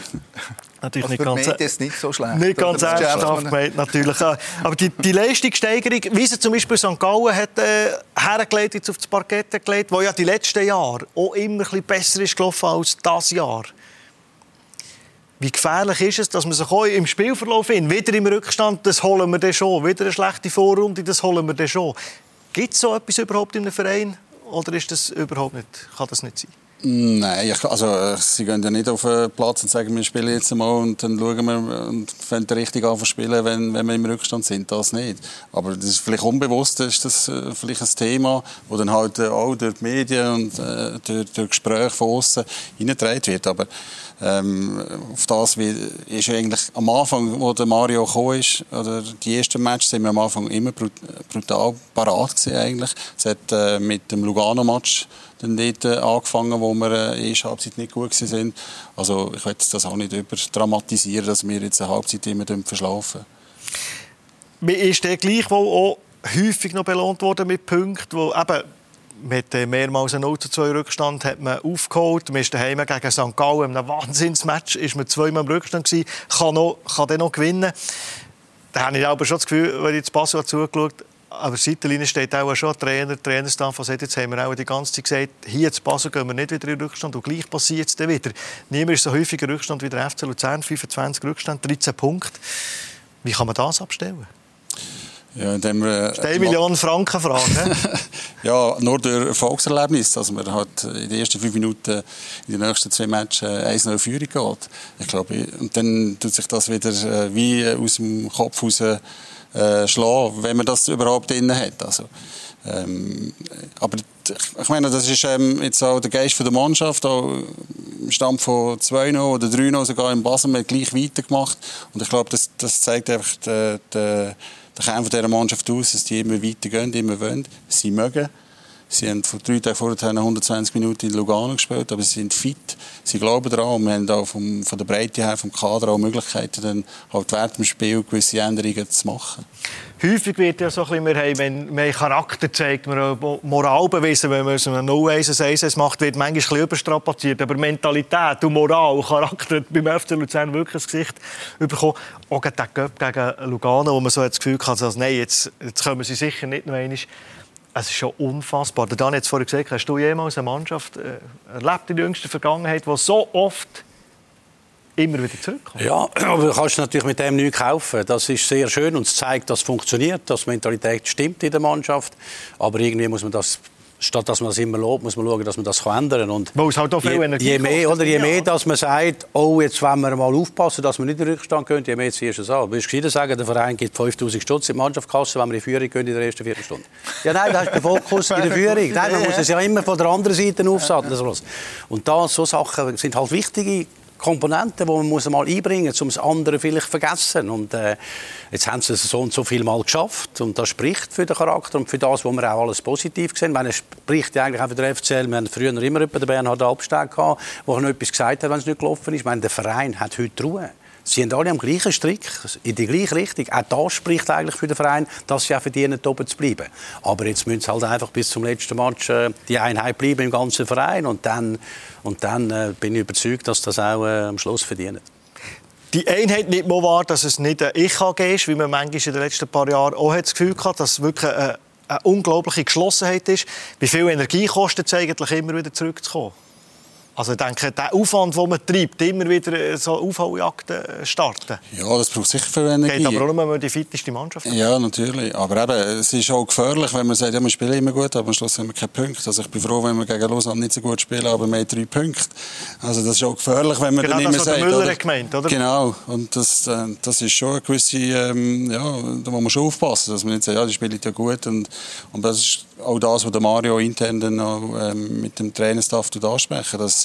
Speaker 3: natürlich also nicht ganz, ist nicht so schlecht.
Speaker 1: Nicht ganz ernsthaft gemeint, natürlich. Aber die, die Leistungssteigerung, wie sie zum Beispiel St. Gallen hat äh, hergelegt, jetzt auf das Parkett gelegt, wo ja die letzten Jahre auch immer ein besser ist gelaufen als das Jahr. Wie gefährlich ist es, dass man sich auch im Spielverlauf in, wieder im Rückstand, das holen wir dann schon, wieder eine schlechte Vorrunde, das holen wir dann schon. Gibt es so etwas überhaupt in einem Verein oder ist das überhaupt nicht, kann das nicht sein?
Speaker 2: Nein, ich, also sie gehen ja nicht auf den Platz und sagen, wir spielen jetzt mal und dann schauen wir und fangen richtig an zu spielen, wenn, wenn wir im Rückstand sind. Das nicht. Aber das ist vielleicht unbewusst, ist das äh, vielleicht ein Thema, das dann halt äh, auch durch die Medien und äh, durch, durch Gespräche von außen hineingetragen wird. Aber ähm, auf das wie, ist eigentlich am Anfang, wo der Mario gekommen ist, oder die ersten Matches, sind wir am Anfang immer brutal parat gewesen eigentlich. Es hat äh, mit dem Lugano-Match dann dort äh, angefangen, wo wir äh, der Halbzeit nicht gut sind. Also ich will das auch nicht überdramatisieren, dass wir jetzt eine Halbzeit immer verschlafen.
Speaker 1: Man ist der gleichwohl auch häufig noch belohnt worden mit Punkten, wo eben mit mehrmals einem 0 zu 2 Rückstand hat man aufgeholt. Man ist daheim gegen St. Gallen in einem Wahnsinnsmatch, ist man zweimal im Rückstand gewesen, kann, noch, kann dann noch gewinnen. Da habe ich aber schon das Gefühl, wenn ich das Passo zugeschaut aber Seitenlinie steht auch schon Trainer, Trainerstaff, was jetzt haben wir auch die ganze Zeit gesagt, hier zu Basel gehen wir nicht wieder in Rückstand und gleich passiert es dann wieder. Niemand ist so häufig in Rückstand wie der FC Luzern, 25 Rückstand, 13 Punkte. Wie kann man das abstellen?
Speaker 2: Ja, indem wir,
Speaker 1: äh, Millionen Franken Frage.
Speaker 2: ja, nur durch Erfolgserlebnis, dass man halt in den ersten fünf Minuten in den nächsten zwei Matches 1-0 Führung geht. Ich glaube, und dann tut sich das wieder äh, wie aus dem Kopf raus äh, schlagen, wenn man das überhaupt drin hat. Also, ähm, aber ich meine, das ist ähm, jetzt auch der Geist der Mannschaft, auch im Stand von 2-0 oder 3-0 sogar im Basel mit gleich weitergemacht. Und ich glaube, das, das zeigt einfach den, den, den Kern dieser Mannschaft aus, dass die immer weitergehen, immer wollen, sie mögen. Sie haben vor drei Tagen vorher 120 Minuten in Lugano gespielt, aber sie sind fit, sie glauben daran und wir haben auch vom, von der Breite her, vom Kader auch Möglichkeiten, dann halt während dem Spiel gewisse Änderungen zu machen.
Speaker 1: Häufig wird ja so ein bisschen, wir haben, wenn man Charakter zeigt, man Moral beweisen, wenn man so eine 0-1, 1 macht, wird manchmal ein bisschen überstrapaziert. Aber Mentalität und Moral Charakter beim FC Luzern wirklich ein Gesicht bekommen. Auch gegen Lugano, wo man so das Gefühl hat, also, nein, jetzt, jetzt kommen sie sicher nicht noch einmal es ist schon unfassbar. Der Dan hat es vorhin gesagt, hast du jemals eine Mannschaft äh, erlebt in der jüngsten Vergangenheit, die so oft immer wieder zurückkommt?
Speaker 4: Ja, aber du kannst natürlich mit dem nichts kaufen. Das ist sehr schön und es zeigt, dass es funktioniert, dass die Mentalität stimmt in der Mannschaft. Aber irgendwie muss man das statt dass man das immer lobt, muss man schauen, dass man das ändern kann. Und
Speaker 1: halt
Speaker 4: je, je mehr, oder je mehr, dass man sagt, oh, jetzt wollen wir mal aufpassen, dass wir nicht in den Rückstand gehen, je mehr ziehst du es an. Du würdest sagen, der Verein gibt 5000 Stutz in die Mannschaftskasse, wenn wir in Führung gehen in der ersten Viertelstunde. Ja, nein, da hast du den Fokus in der Führung. Nein, man muss es ja immer von der anderen Seite aufsatteln. Und da, so Sachen sind halt wichtige Komponenten, die man muss mal einbringen muss, um das andere vielleicht zu vergessen. Und äh, jetzt haben sie es so und so viel Mal geschafft und das spricht für den Charakter und für das, was wir auch alles positiv sehen. es spricht ja eigentlich auch für den FCL. Wir haben früher immer den Bernhard Albsteg gehabt, der noch etwas gesagt hat, wenn es nicht gelaufen ist. Ich meine, der Verein hat heute Ruhe. Sie haben alle am gleichen Strick, in die gleiche Richtung. Auch das spricht eigentlich für den Verein, dass sie auch verdienen, oben zu bleiben. Aber jetzt müssen sie halt einfach bis zum letzten Match äh, die Einheit bleiben im ganzen Verein. Und dann, und dann äh, bin ich überzeugt, dass das auch äh, am Schluss verdienen.
Speaker 1: Die Einheit nicht mal war, dass es nicht ein Ich-AG ist, wie man manchmal in den letzten paar Jahren auch das Gefühl hat, dass es wirklich eine, eine unglaubliche Geschlossenheit ist. Wie viel Energie kostet es eigentlich, immer wieder zurückzukommen? Also ich denke, der Aufwand, den man treibt, immer wieder so Aufholjagden starten.
Speaker 2: Ja, das braucht sicher viel Energie.
Speaker 1: Geht aber auch nur, wenn man die fitteste Mannschaft
Speaker 2: hat. Ja, natürlich. Aber eben, es ist auch gefährlich, wenn man sagt, ja, wir spielen immer gut, aber am Schluss haben wir keine Punkte. Also ich bin froh, wenn wir gegen Lausanne nicht so gut spielen, aber wir haben drei Punkte. Also das ist auch gefährlich, wenn man
Speaker 1: genau
Speaker 2: dann immer
Speaker 1: das,
Speaker 2: sagt...
Speaker 1: Genau Müller gemeint, oder?
Speaker 2: Genau. Und das, äh, das ist schon eine gewisse... Ähm, ja, da muss man schon aufpassen, dass man nicht sagt, ja, die spielen ja gut. Und, und das ist auch das, was Mario intern dann auch, ähm, mit dem Trainerstaff ansprechen, dass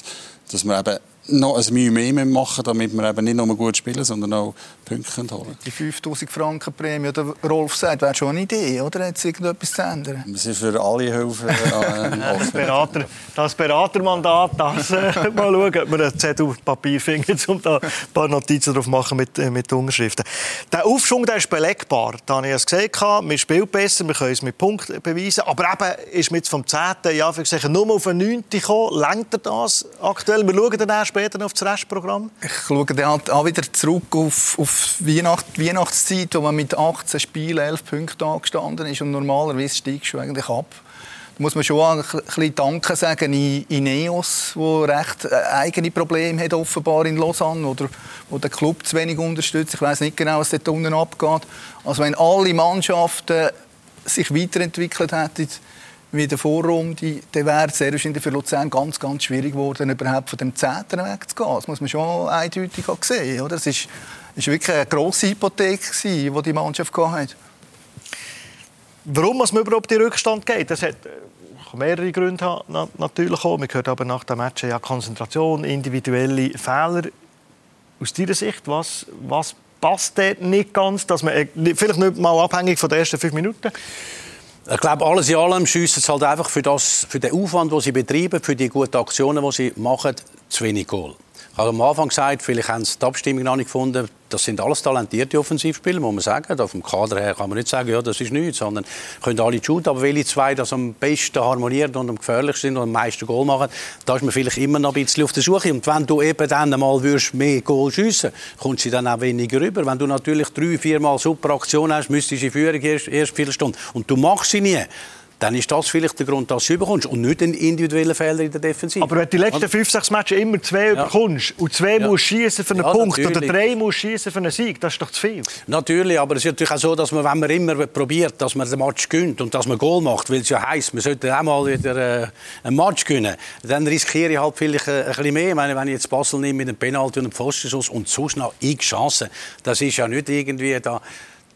Speaker 2: dass wir eben noch ein Mühe mehr machen damit wir eben nicht nur gut spielen, sondern auch Punkte holen.
Speaker 3: Die 5000 Franken Prämie, der Rolf sagt, wäre schon eine Idee, oder? Jetzt irgendetwas zu ändern?
Speaker 2: Wir sind für alle Hilfe äh,
Speaker 1: das, Berater, das Beratermandat, das äh, mal schauen, ob wir ein Zettel Papier finden, um da ein paar Notizen drauf machen mit, äh, mit Unterschriften. Der Aufschwung der ist belegbar. Da habe ich es gesagt, wir spielen besser, wir können es mit Punkten beweisen, aber eben ist mit vom 10. Ja, für nur auf den 9. gekommen. Lenkt er das aktuell? Wir schauen dann später auf das Restprogramm?
Speaker 3: Ich schaue dann halt auch wieder zurück auf, auf Weihnacht, Weihnachtszeit, wo man mit 18 Spielen 11 Punkten angestanden ist und normalerweise steigst du eigentlich ab. Da muss man schon ein bisschen Danke sagen in, in Neos, wo recht äh, eigene Probleme hat offenbar in Lausanne oder wo der Club zu wenig unterstützt. Ich weiß nicht genau, was dort unten abgeht. Also wenn alle Mannschaften sich weiterentwickelt hätten, wie der Vorrunde, dann wäre sehr wahrscheinlich für Luzern ganz, ganz schwierig geworden, überhaupt von dem Zehnten wegzugehen. Das muss man schon eindeutig sehen. Oder? Es war wirklich eine grosse Hypothek, die die Mannschaft hatte.
Speaker 1: Warum man überhaupt in Rückstand geht, das hat äh, mehrere Gründe haben, natürlich auch. Man hört aber nach dem Match ja Konzentration, individuelle Fehler. Aus deiner Sicht, was, was passt dort nicht ganz, dass man äh, vielleicht nicht mal abhängig von den ersten fünf Minuten?
Speaker 4: Ich glaube, alles in allem schiessen es halt einfach für, das, für den Aufwand, den sie betreiben, für die guten Aktionen, die sie machen, zu wenig Goal. Ich habe am Anfang gesagt, vielleicht haben sie die Abstimmung noch nicht gefunden. Das sind alles talentierte Offensivspieler, muss man sagen. Auf dem Kader her kann man nicht sagen, ja, das ist nichts, sondern können alle shooten. Aber welche zwei das am besten harmonieren und am gefährlichsten sind und am meisten Goal machen, da ist man vielleicht immer noch ein bisschen auf der Suche. Und wenn du eben dann einmal mehr Goal schiessen kommst du dann auch weniger rüber. Wenn du natürlich drei, viermal super Aktionen hast, müsstest du in Führung erst, erst vier Stunden. Und du machst sie nie dann ist das vielleicht der Grund, dass du überkommst und nicht einen individuellen Fehler in der Defensive.
Speaker 1: Aber wenn du die letzten fünf, sechs Matches immer zwei ja. überkommst und zwei ja. musst schießen für einen ja, Punkt natürlich. oder drei musst schießen für einen Sieg, das ist doch zu viel.
Speaker 4: Natürlich, aber es ist natürlich auch so, dass man, wenn man immer probiert, dass man den Match gönnt und dass man Goal macht, weil es ja heisst, man sollte auch mal wieder äh, einen Match gewinnen, dann riskiere ich halt vielleicht äh, ein bisschen mehr. Ich meine, wenn ich jetzt Basel nehme mit einem Penalty und einem Pfostenschuss und sonst noch x Chancen, das ist ja nicht irgendwie da...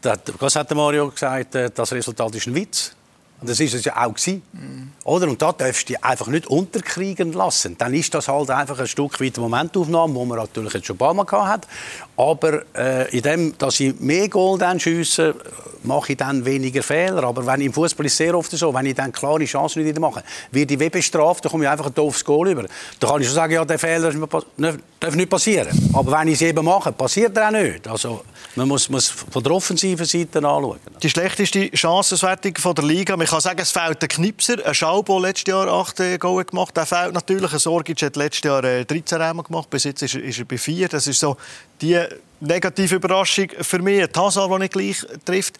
Speaker 4: da was hat Mario gesagt? Äh, das Resultat ist ein Witz. Und das ist es ja auch gewesen. Mhm. Oder? Und da darfst du dich einfach nicht unterkriegen lassen. Dann ist das halt einfach ein Stück weit Momentaufnahme, die man natürlich jetzt schon ein paar Mal gehabt hat. Aber äh, in dem, dass ich mehr Goal dann schiesse, mache ich dann weniger Fehler. Aber wenn im Fußball ist sehr oft so, wenn ich dann klare Chancen nicht mache, werde ich wie bestraft, dann komme ich einfach ein doofes Goal über. Da kann ich schon sagen, ja, der Fehler darf nicht passieren. Aber wenn ich es eben mache, passiert er auch nicht. Also man muss, muss von der offensiven Seite anschauen.
Speaker 1: Die schlechteste Chancenswertung von der Liga. Man kann sagen, es fehlt ein Knipser. Ein Schaubo letztes Jahr 8 Goal gemacht. Der fehlt natürlich. Ein Sorgic hat letztes Jahr 13 äh, Räume gemacht. Bis jetzt ist er, ist er bei 4. Das ist so die negative Überraschung für mich. Hazard, der nicht gleich trifft.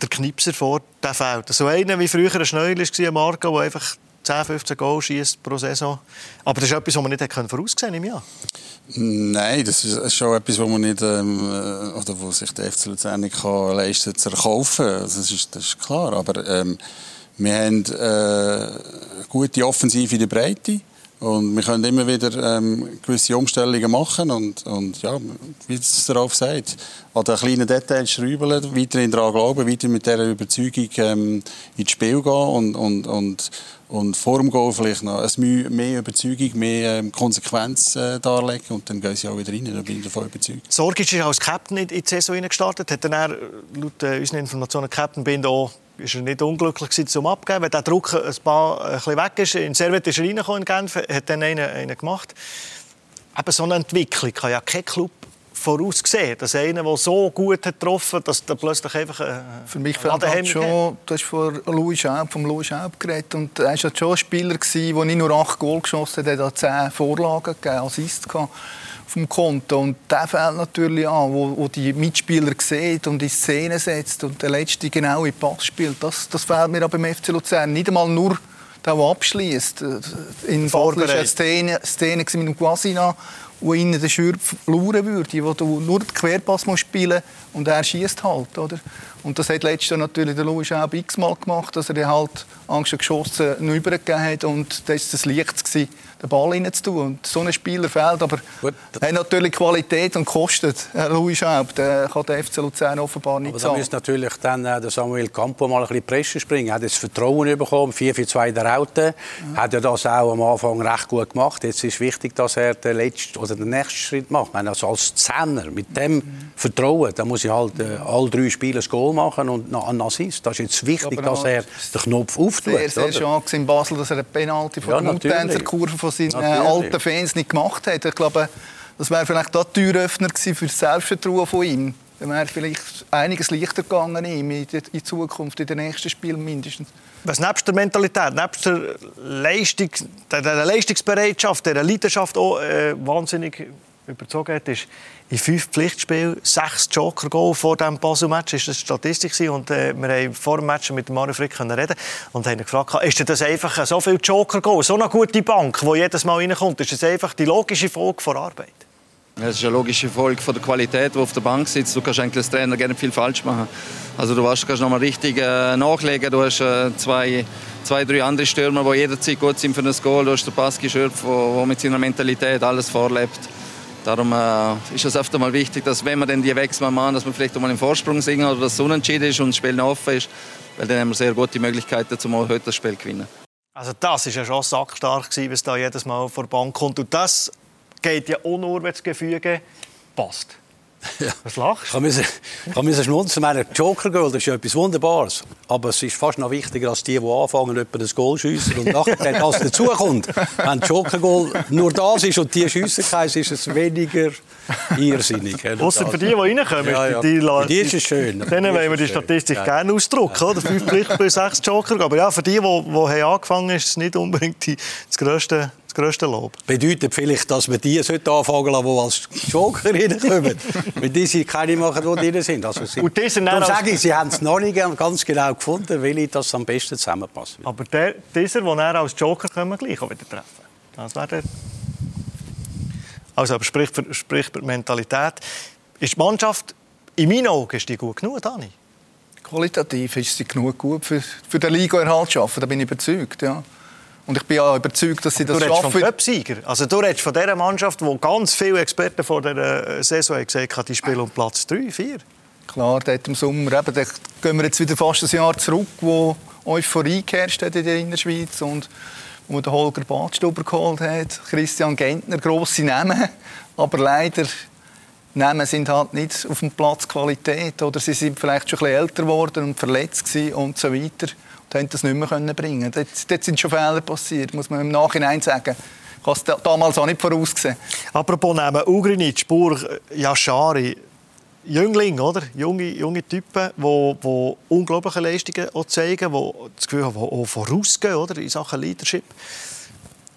Speaker 1: Der Knipser vor, der fehlt. So einer wie früher ein Schneuel war, Marco, der einfach 10, 15 Goal schießt pro Saison. Aber das ist etwas, was man nicht voraussehen im Jahr.
Speaker 2: Nein, das ist schon etwas, was man nicht, ähm, äh, oder wo sich der FC Luzern nicht kann leisten zu erkaufen. Also das, ist, das ist klar. Aber ähm, wir haben äh, gute Offensive in der Breite. Und wir können immer wieder ähm, gewisse Umstellungen machen und, und ja, wie es darauf sagt, an den kleinen Details schrauben, weiterhin daran glauben, weiter mit dieser Überzeugung ähm, ins Spiel gehen und, und, und, und dem Goal vielleicht noch ein mehr Überzeugung, mehr ähm, Konsequenz äh, darlegen und dann gehen sie auch wieder rein, da bin ich davon überzeugt.
Speaker 1: Sorgic ist als Captain in die Saison gestartet, hat dann er, laut äh, unseren Informationen Captain bin auch ist er nicht unglücklich gewesen, zum Abgeben. Wenn der Druck ein paar ein bisschen weg ist, in Servet ist er reingekommen in Genf, hat dann einen, einen gemacht. Eben so eine Entwicklung kann ja kein Club vorausgesehen, dass einer, der so gut hat getroffen hat, dass der plötzlich einfach äh,
Speaker 3: Für mich fällt schon, du hast von Louis Schaub, vom Louis Schaub geredet und er war halt schon ein Spieler, der nicht nur acht Goal geschossen hat, er hat zehn Vorlagen gegeben, Assist gehabt vom Konto. Und der fällt natürlich an, wo, wo die Mitspieler sieht und in Szene setzt und der letzte genau in Pass spielt. Das, das fehlt mir aber beim FC Luzern. Nicht einmal nur der, der abschließt. In Basel war eine Szene, Szene mit dem Guasina, wo ihnen der Schürp verloren würde, wo du nur den Querpass spielen musst und er schießt halt, oder? Und das hat letztes Jahr natürlich der Louis auch x-mal gemacht, dass er halt Angst noch übergegeben hat und das war das Licht gewesen, den Ball reinzutun. Und so ein Spieler fehlt, aber Gut. hat natürlich Qualität und kostet. Louis Schaub, der kann der FC Luzern offenbar nicht
Speaker 4: aber da müsste natürlich dann äh, der Samuel Campo mal ein bisschen Presse springen. Er hat das Vertrauen bekommen, 4 für 2 der Raute. Ja. Hat ja das auch am Anfang recht gut gemacht. Jetzt ist wichtig, dass er den letzten oder den nächsten Schritt macht. also als Zehner, mit dem mhm. Vertrauen, da muss ich halt äh, alle drei Spiele ein Goal machen und noch einen Assist. Das ist jetzt wichtig, dass er den Knopf auftut.
Speaker 3: Sehr, sehr Chance in Basel, dass er eine Penalty von ja, der Kurve von seinen äh, alten Fans nicht gemacht hat. Ich glaube, das wäre vielleicht auch Türöffner für das Selbstvertrauen von ihm. Dann wäre vielleicht einiges leichter gegangen ihm in, in Zukunft, in den nächsten Spielen mindestens.
Speaker 1: Was nebst der Mentalität, nebst der, Leistung, der, der Leistungsbereitschaft, der Leidenschaft auch äh, wahnsinnig überzogen hat, ist in fünf Pflichtspielen sechs Joker Goal vor dem Basel-Match. Das war die Statistik. Und äh, wir haben vor dem Match mit Mario Frick reden und haben gefragt, ist das einfach so viel Joker Goal, so eine gute Bank, die jedes Mal reinkommt, ist das einfach die logische Folge der Arbeit?
Speaker 6: Das ist eine logische Folge von der Qualität, die auf der Bank sitzt. Du kannst eigentlich als Trainer gerne viel falsch machen. Also du weißt, kannst nochmal richtig äh, nachlegen. Du hast äh, zwei, zwei, drei andere Stürmer, die jederzeit gut sind für ein Goal. Du hast den Baski Schürpf, der mit seiner Mentalität alles vorlebt. Darum äh, ist es öfter mal wichtig, dass wenn wir dann die Wechsel machen, dass wir vielleicht mal im Vorsprung singen oder dass es unentschieden ist und das Spiel offen ist, weil dann haben wir sehr gute Möglichkeiten, um heute das Spiel zu gewinnen.
Speaker 1: Also das ist ja schon sackstark gewesen, was da jedes Mal vor der Bank kommt. Und das geht ja auch nur, wenn das Gefüge passt.
Speaker 4: Ja. Was lachst du? Ich muss schmunzeln. Meine Joker Goal ist ja etwas Wunderbares. Aber es ist fast noch wichtiger als die, die anfangen, etwa das Goal schiessen und nachher das dazukommt. Wenn Joker Goal nur das ist und die schiessen können, ist es weniger irrsinnig.
Speaker 1: Außer für die, die reinkommen.
Speaker 4: Ja, ja. Die, die, die ist es schön.
Speaker 1: Denen wollen wir die Statistik ja. gerne ausdrucken. Oder? Fünf Pflicht bei sechs Joker. Aber ja, für die, die, die angefangen haben, ist es nicht unbedingt das grösste grösste Lob.
Speaker 4: Bedeutet vielleicht, dass wir die anfangen lassen, die als Joker reinkommen. Weil die sind keine machen, die drin sind. Also sie, Und diese darum sage ich, sie haben es noch nicht ganz genau gefunden, weil ich das am besten zusammenpasst.
Speaker 1: Aber der, dieser, den er als Joker können wir gleich auch wieder treffen. Das wäre der... Also, aber sprich für, sprich für Mentalität. Ist die Mannschaft, in meinen Augen, ist die gut genug, Dani?
Speaker 3: Qualitativ ist sie genug gut für, für den Liga-Erhalt zu arbeiten, da bin ich überzeugt, ja. Und ich bin ja überzeugt, dass sie das
Speaker 1: du schaffen. Du Cup-Sieger. Also du redest von dieser Mannschaft, wo ganz viele Experten vor der Saison gesagt haben, die spielen um Platz 3, 4.
Speaker 3: Klar, dort im Sommer, eben, da gehen wir jetzt wieder fast ein Jahr zurück, wo Euphorie geherrscht hat in der Innerschweiz und wo der Holger Badstuber geholt hat, Christian Gentner, grosse Namen, aber leider Namen sind halt nicht auf dem Platz Qualität oder sie sind vielleicht schon ein bisschen älter geworden und verletzt und so weiter haben das nicht mehr können bringen. Dort, dort sind schon Fehler passiert, muss man im Nachhinein sagen. Ich habe es damals auch nicht vorausgesehen.
Speaker 1: Apropos Namen, Ugrinic, Spur, Yashari, Jüngling, oder? Junge, junge Typen, die, die unglaubliche Leistungen zeigen, die das Gefühl haben, auch vorausgehen oder? in Sachen Leadership.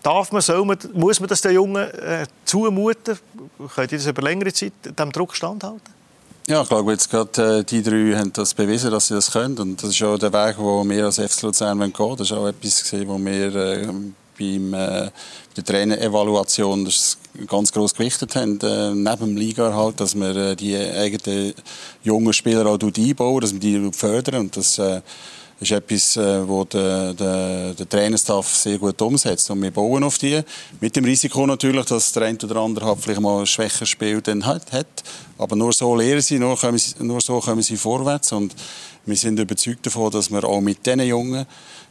Speaker 1: Darf man, soll man, muss man das den Jungen äh, zumuten? Könnt ihr das über längere Zeit dem Druck standhalten?
Speaker 2: Ja, ich glaube, jetzt gerade äh, die drei haben das bewiesen, dass sie das können. Und das ist auch der Weg, wo wir als FC Luzern gehen wollen. Das ist auch etwas, gewesen, wo wir äh, beim, äh, der Trainerevaluation ganz groß gewichtet haben, äh, neben dem Liga halt, dass wir äh, die eigenen jungen Spieler auch einbauen, dass wir die fördern. Und das, äh, ist etwas, äh, wo der, der, der Trainerstaff sehr gut umsetzt. Und wir bauen auf die. Mit dem Risiko natürlich, dass der eine oder andere halt vielleicht mal ein schwächeres Spiel dann hat, hat. Aber nur so lernen sie, nur, sie, nur so kommen sie vorwärts. Und wir sind überzeugt davon, dass wir auch mit diesen Jungen,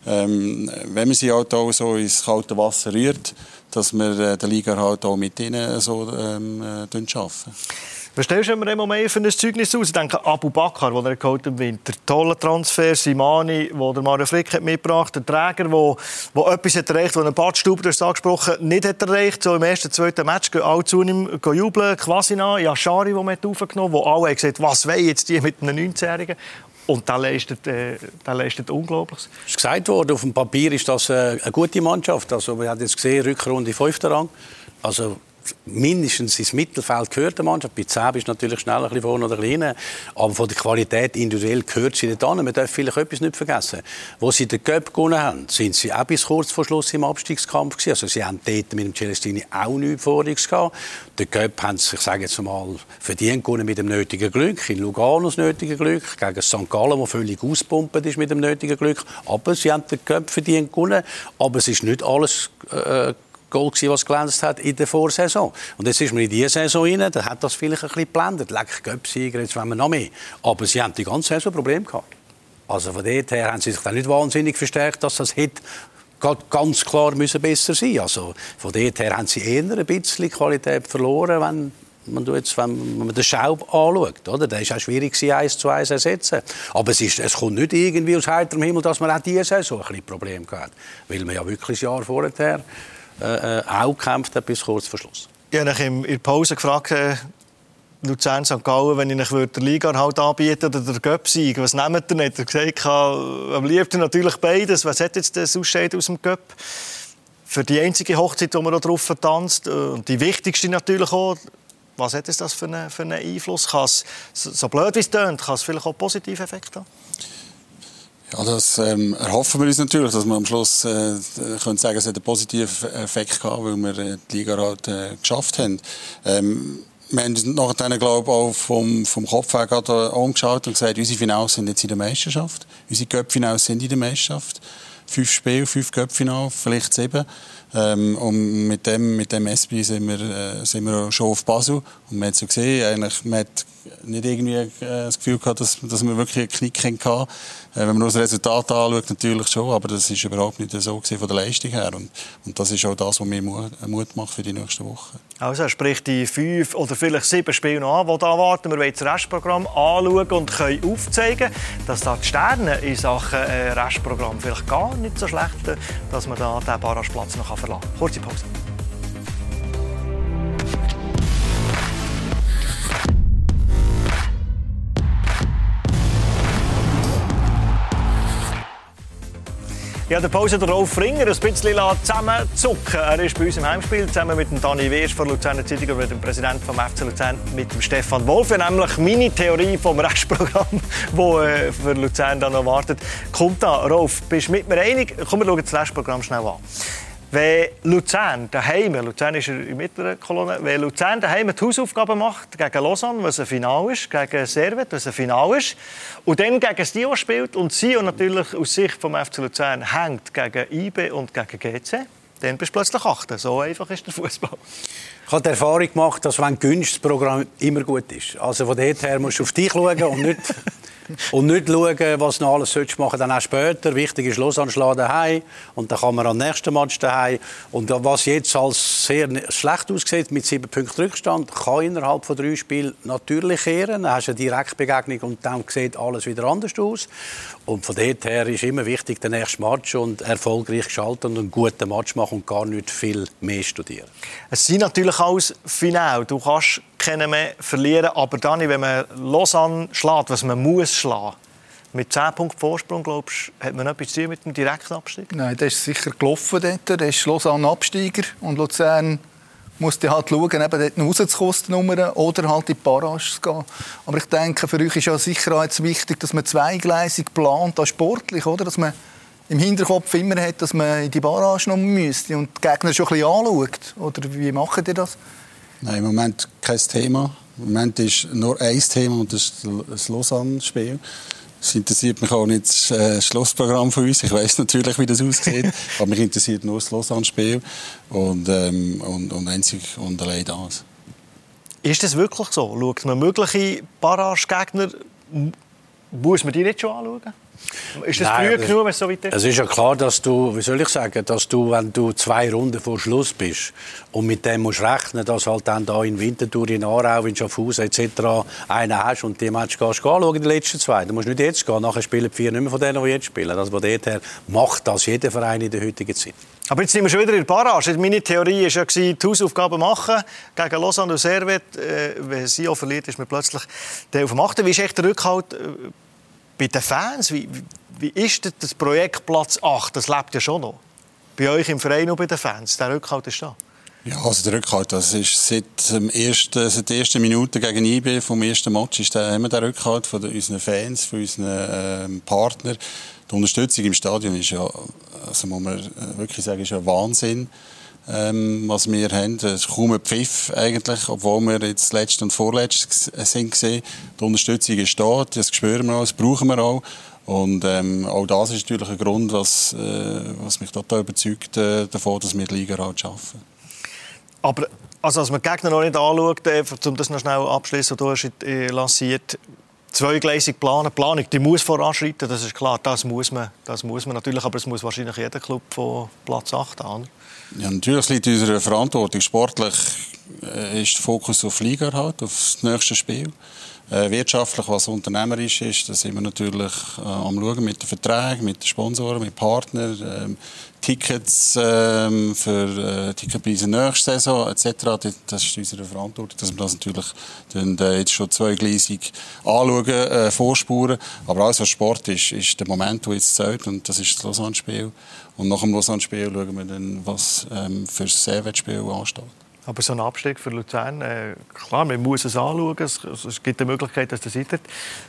Speaker 2: ähm, wenn man sie halt auch so ins kalte Wasser rührt, dass wir äh, der Liga halt auch mit ihnen so ähm, äh, arbeiten.
Speaker 1: Was stellst du mir immer mehr für ein Zeugnis aus? Ich denke, Abu Bakr, der er geholt im Winter. Toller Transfer. Simani, den der Mario Frick hat mitgebracht. Der Träger, der, der etwas hat erreicht hat, den Bad Stuber, du hast angesprochen, nicht hat erreicht. So im ersten, zweiten Match gehen alle zu ihm jubeln. Quasi nach. Yashari, den man aufgenommen hat, wo alle gesagt was wollen jetzt die mit einem 19-Jährigen? Und der leistet, äh, der leistet Unglaubliches.
Speaker 4: Es ist gesagt worden, auf dem Papier ist das äh, eine gute Mannschaft. Also, wir haben jetzt gesehen, Rückrunde 5. Rang. Also, mindestens ins Mittelfeld gehört der Mannschaft. Bei 10 bist du natürlich schnell ein bisschen vorne oder ein Aber von der Qualität individuell gehört sie nicht an. Man darf vielleicht etwas nicht vergessen. Wo sie den Cup gewonnen haben, sind sie auch bis kurz vor Schluss im Abstiegskampf gewesen. Also sie haben dort mit dem Celestini auch nichts Forderungs gehabt. Den Cup haben sie, ich sage jetzt mal, verdient gewonnen mit dem nötigen Glück. In Lugano das nötige Glück. Gegen St. Gallen, der völlig auspumpt ist mit dem nötigen Glück. Aber sie haben den Cup verdient gewonnen. Aber es ist nicht alles äh, Goal gewesen, was glänzt hat in der Vorsaison. Und jetzt ist man in diese Saison rein, da hat das vielleicht ein bisschen geblendet. Leck, Göpsieger, jetzt wollen wir noch mehr. Aber sie haben die ganze Saison Probleme gehabt. Also von dort her haben sie sich dann nicht wahnsinnig verstärkt, dass das hätte ganz klar müssen besser sein Also von dort her haben sie eher ein bisschen Qualität verloren, wenn man jetzt, wenn man den Schaub anschaut, oder? Der ist auch schwierig, eins zu eins ersetzen. Aber es, ist, es kommt nicht irgendwie aus heiterem Himmel, dass man auch diese Saison ein bisschen Probleme hat. Weil man ja wirklich ein Jahr vorher äh, äh, auch gekämpft hat bis kurz vor Schluss.
Speaker 1: Ich habe in der Pause gefragt, äh, Luzern St. Gallen, wenn ich euch den Liga halt anbieten oder den Göpp-Sieg, was nehmt ihr nicht? Er hat gesagt, am liebsten natürlich beides. Was hat jetzt das Ausscheid aus dem Göpp? Für die einzige Hochzeit, die man drauf tanzt, äh, und die wichtigste natürlich auch, was hat das für einen, für einen Einfluss? Kann es, so blöd wie es tönt, kann es vielleicht auch positive Effekte haben?
Speaker 2: Ja, das ähm, erhoffen wir uns natürlich, dass wir am Schluss äh, können sagen, es hat einen positiven Effekt gehabt, weil wir äh, die Liga halt, äh, geschafft haben. Ähm, wir haben uns nachher, glaube ich, auch vom, vom Kopf her gerade angeschaut und gesagt, unsere Finals sind jetzt in der Meisterschaft. Unsere Cup-Finals sind in der Meisterschaft. Fünf Spiele, fünf Cup-Finals, vielleicht sieben. Ähm, und mit dem, mit dem Esprit sind wir, äh, sind wir schon auf Basel. Und man hat so gesehen, eigentlich, man hat nicht irgendwie äh, das Gefühl gehabt, dass, dass wir wirklich einen Knick hatten. Äh, wenn man nur das Resultat anschaut, natürlich schon, aber das ist überhaupt nicht so von der Leistung her. Und, und das ist auch das, was mir Mut, Mut macht für die nächsten Wochen.
Speaker 1: Also sprich die fünf oder vielleicht sieben Spiele noch an, die da warten. Wir wollen das Restprogramm anschauen und können aufzeigen, dass da die Sterne in Sachen äh, Restprogramm vielleicht gar nicht so schlecht sind, dass man da den Barrageplatz noch verlassen. Kurze Pause. Habe der Pause den Rolf Ringer ein bisschen zusammenzucken. Er ist bei uns im Heimspiel zusammen mit dem Dani Weers von Luzerner Zeitung und dem Präsidenten vom FC Luzern mit dem Stefan Wolf. nämlich meine Theorie vom Restprogramm, das äh, für Luzern dann noch wartet. Kommt da, Rolf, bist du mit mir einig? Komm, wir schauen das Restprogramm schnell an. Wenn Luzern daheim, Luzern ist in mittleren Kolonne, wenn Luzern daheim die Hausaufgaben macht gegen Lausanne, was ein Final ist, gegen Servet, was ein Final ist, und dann gegen Sio spielt und Sio natürlich aus Sicht vom FC Luzern hängt gegen IB und gegen GC, dann bist du plötzlich Achter. So einfach ist der Fußball.
Speaker 4: Ich habe die Erfahrung gemacht, dass wenn günstiges Programm immer gut ist. Also von dort her musst du auf dich schauen und nicht und nicht schauen, was noch alles sollst machen dann auch später. Wichtig ist Losanschlag daheim und dann kann man am nächsten Match daheim. Und was jetzt als sehr schlecht aussieht, mit sieben Punkten Rückstand, kann innerhalb von drei Spielen natürlich kehren. Dann hast du eine Direktbegegnung und dann sieht alles wieder anders aus. Und von dort her ist immer wichtig, der nächste Match und erfolgreich geschalten und einen guten Match machen und gar nicht viel mehr studieren.
Speaker 1: Es sind natürlich alles Final. Du kannst keinen mehr verlieren. Aber Dani, wenn man Lausanne schlägt, was man muss schlagen, mit 10 Punkten Vorsprung, glaubst hat man etwas zu tun mit dem direkten Abstieg?
Speaker 3: Nein, das ist sicher gelaufen dort. Das ist Lausanne Absteiger und Luzern musste halt schauen, eben dort rauszukommen oder halt in die Barrage zu gehen. Aber ich denke, für euch ist ja sicher auch jetzt wichtig, dass man zweigleisig plant, als sportlich, oder? Dass man im Hinterkopf immer hat, dass man in die Barrage noch müsste und die Gegner schon ein bisschen anschaut. Oder wie macht ihr das?
Speaker 2: Nein, im Moment kein Thema. Im Moment ist nur ein Thema und das ist das Lausanne-Spiel. Es interessiert mich auch nicht das äh, Schlussprogramm von uns. Ich weiß natürlich, wie das aussieht. aber mich interessiert nur das Lausanne-Spiel und, ähm, und, und einzig und allein das.
Speaker 1: Ist das wirklich so? Schaut man mögliche Barrage-Gegner, muss man die nicht schon anschauen? Ist das früh genug, wenn es so weit ist?
Speaker 4: Es ist ja klar, dass du, wie soll ich sagen, dass du, wenn du zwei Runden vor Schluss bist und mit dem musst rechnen, dass halt dann da in Winterthur, in Aarau, in Schaffhausen etc. einen hast und die Match gehst du anschauen, die letzten zwei. Du musst nicht jetzt gehen, nachher spielen vier nicht mehr von denen, die jetzt spielen. Also von her macht das jeder Verein in der heutigen Zeit.
Speaker 1: Aber jetzt sind wir schon wieder in der Barrage. Meine Theorie war ja, die Hausaufgaben machen gegen Lausanne und Servet. Äh, wenn sie auch verliert, ist man plötzlich der auf dem Achten. Wie ist echt der Rückhalt äh, bei den Fans? Wie, wie ist das Projekt Platz 8? Das lebt ja schon noch. Bei euch im Verein und bei den Fans. Der Rückhalt ist da.
Speaker 2: Ja, also der Rückhalt, das ist seit, dem ersten, seit der ersten Minute gegen IB vom ersten Match ist der, haben wir den Rückhalt von unseren Fans, von unseren ähm, Partnern. Die Unterstützung im Stadion ist ja, also muss man wirklich sagen, ist ja Wahnsinn, ähm, was wir haben. Es ist kaum ein Pfiff eigentlich, obwohl wir jetzt letzte und vorletzt sind gesehen. Die Unterstützung ist da, das spüren wir auch, das brauchen wir auch. Und ähm, auch das ist natürlich ein Grund, was, äh, was mich total überzeugt äh, davon, dass wir die Liga halt schaffen.
Speaker 1: Aber also, als man die Gegner noch nicht anschaut, äh, um das noch schnell abschließen, du hast äh, lanciert, zweigleisig planen. Planung, die muss voranschreiten, das ist klar, das muss man, das muss man natürlich, aber es muss wahrscheinlich jeder Club von Platz 8 an.
Speaker 2: Ja, natürlich liegt unsere Verantwortung. Sportlich äh, ist der Fokus auf Liga halt, auf das nächste Spiel. Äh, wirtschaftlich, was unternehmerisch ist, da sind wir natürlich äh, am schauen mit den Verträgen, mit den Sponsoren, mit Partnern, ähm, Tickets ähm, für äh, Ticketpreise nächste Saison etc. Das ist unsere Verantwortung, dass wir das natürlich dann, äh, jetzt schon zweigleisig anschauen, äh, vorspuren. Aber alles, was Sport ist, ist der Moment, der jetzt zählt und das ist das Lausanne-Spiel. Und nach dem Lausanne-Spiel schauen wir dann, was ähm, für das Servet-Spiel ansteht.
Speaker 1: Aber so ein Abstieg für Luzern, äh, klar, man muss es anschauen. Es, es gibt die Möglichkeit, dass der Seite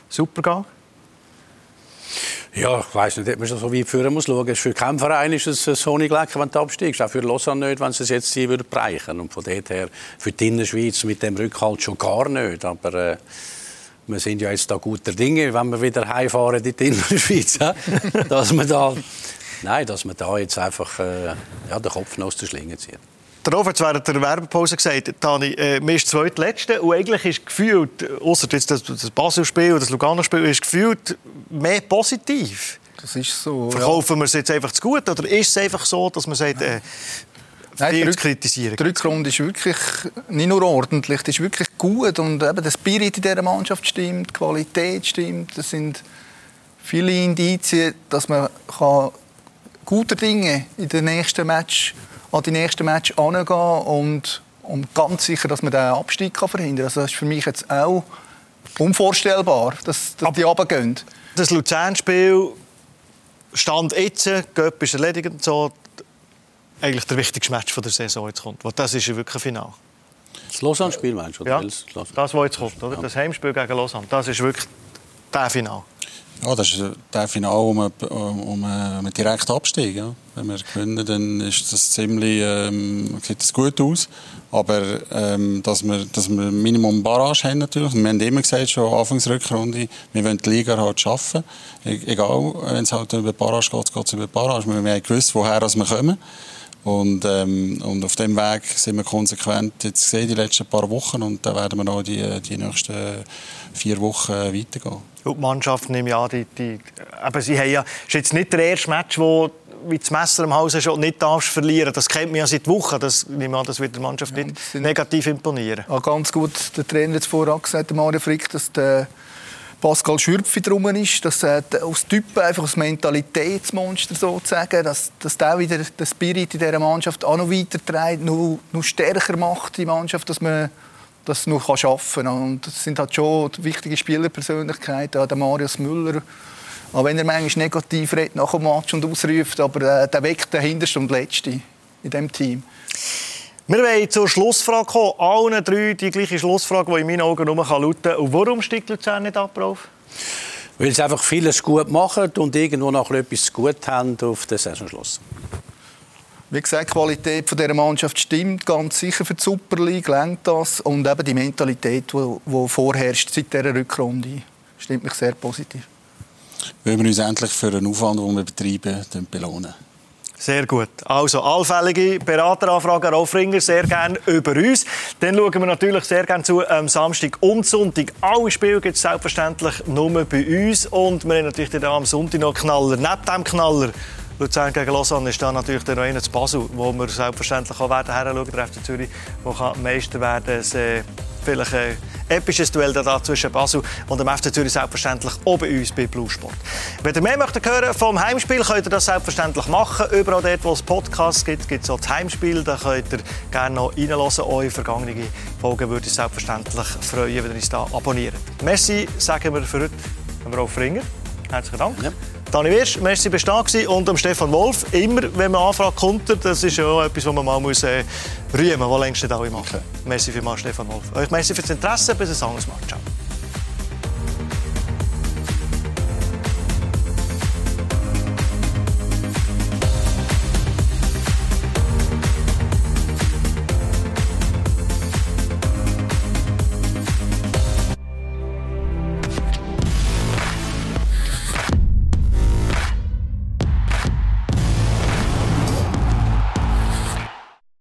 Speaker 1: super geht.
Speaker 4: Ja, ich weiss nicht, ob man so weit führen muss schauen. Für keinen Verein ist es so nicht lecker, wenn du absteigst. Auch für Lausanne nicht, wenn sie es jetzt hier bereichen Und von dort her für die Innerschweiz mit dem Rückhalt schon gar nicht. Aber äh, wir sind ja jetzt da guter Dinge, wenn wir wieder heimfahren in die Innerschweiz. dass wir da, nein, dass wir da jetzt einfach äh, ja, den Kopf noch aus der Schlinge ziehen.
Speaker 1: Der Robert während der Werbepause gesagt, Dani, äh, mir ist zweitletzte und eigentlich ist gefühlt, außer jetzt das, das Basel-Spiel und das Lugano-Spiel, ist gefühlt mehr positiv.
Speaker 3: Das ist so.
Speaker 1: Verkaufen ja. wir es jetzt einfach zu gut oder ist es einfach so, dass man sagt, äh, Nein, viel zu kritisieren?
Speaker 3: Die Rückrunde ist wirklich nicht nur ordentlich, die ist wirklich gut und eben der Spirit in dieser Mannschaft stimmt, die Qualität stimmt, das sind viele Indizien, dass man kann gute Dinge in den nächsten Match an die nächsten Match angehen und, und ganz sicher, dass man den Abstieg kann verhindern kann. Also das ist für mich jetzt auch unvorstellbar, dass, dass die runtergehen.
Speaker 1: Das Luzern-Spiel stand jetzt, Göpp ist erledigt und so, eigentlich der wichtigste Match der Saison jetzt kommt. Das ist wirklich ein Finale.
Speaker 4: Das Lausanne-Spiel meinst du?
Speaker 1: Ja, das, was jetzt kommt. Oder? Das Heimspiel gegen Lausanne. Das ist wirklich der Finale.
Speaker 2: Ja, das ist der Finale um, um, um einen direkten Abstieg. Ja. Wenn wir gewinnen, dann ist das ziemlich, ähm, sieht das gut aus. Aber ähm, dass, wir, dass wir Minimum Barrage haben natürlich. Wir haben immer gesagt, schon Anfangsrückrunde, wir wollen die Liga halt schaffen. E egal, wenn es halt über Barrage geht, geht es über Barrage. Wir haben gewusst, woher wir kommen. Und, ähm, und auf dem Weg sind wir konsequent jetzt gesehen, die letzten paar Wochen. Und da werden wir noch die, die nächsten vier Wochen weitergehen.
Speaker 1: Und die Mannschaft, ich an, die, die, aber sie haben ja, ist jetzt nicht der erste Match, wo wie das Messer im Haus schon nicht darfst verlieren. Das kennt man ja seit Wochen. Das, nehme an, das wird der Mannschaft ja, nicht negativ imponieren.
Speaker 3: Ja, ganz gut, der Trainer hat es vorher gesagt, Mario Frick, dass der Pascal Schürpfi drum ist, dass er aus Typen einfach als Mentalitätsmonster sozusagen, dass, dass der wieder den Spirit in dieser Mannschaft auch noch weiterträgt, noch, noch stärker macht, die Mannschaft, dass man das noch schaffen kann. Und das sind halt schon wichtige Spielerpersönlichkeiten, der Marius Müller, auch wenn er manchmal negativ redet nach dem Match und ausruft, aber äh, der weckt den Hintersten und Letzten in diesem Team.
Speaker 1: Wir wollen zur Schlussfrage kommen. Allen drei die gleiche Schlussfrage, die in meinen Augen nur lauten kann. Und warum steigt Luzern nicht ab, Rolf?
Speaker 4: Weil sie einfach vieles gut machen und irgendwo noch etwas gut haben auf den Saisonschluss.
Speaker 3: Wie gesagt, die Qualität dieser Mannschaft stimmt ganz sicher für die Super League, lenkt das. Und eben die Mentalität, die, vorherrscht seit dieser Rückrunde, stimmt mich sehr positiv.
Speaker 2: Wollen wir uns endlich für einen Aufwand, den wir betreiben, belohnen.
Speaker 1: Sehr gut. Also allfällige Berateranfragen auf Ringer sehr gerne über uns. Dann schauen wir natürlich sehr gerne zu am Samstag und Sonntag. Alle Spiele gibt es selbstverständlich nur bei uns. Und wir haben natürlich dann am Sonntag noch Knaller. Neben dem Knaller Luzern gegen Lausanne ist dann natürlich der noch einer zu Basel, wo wir selbstverständlich auch werden herschauen, der FC Zürich, der Meister werden kann. Äh, vielleicht ein episches Duell da zwischen Basel und dem FC Zürich selbstverständlich bei uns bei Blue Sport. Wenn ihr mehr möchtet hören vom Heimspiel, könnt ihr das selbstverständlich machen. Überall dort, wo es Podcasts gibt, gibt es auch das Heimspiel. Da könnt ihr gerne noch reinhören. Eure vergangene Folgen würde ich selbstverständlich freuen, wenn ihr uns da abonniert. Merci, sagen wir für heute, Rolf Ringer. Herzlichen Dank. Ja. Dani Wirsch, merci bestehen und am Stefan Wolf. Immer, wenn man Anfrage kommt, das ist ja auch etwas, was man mal muss, äh, rühmen muss, was längst nicht alle machen. Okay. Merci vielmals, Stefan Wolf. Euch merci fürs Interesse, bis ein anderes Mal. Ciao.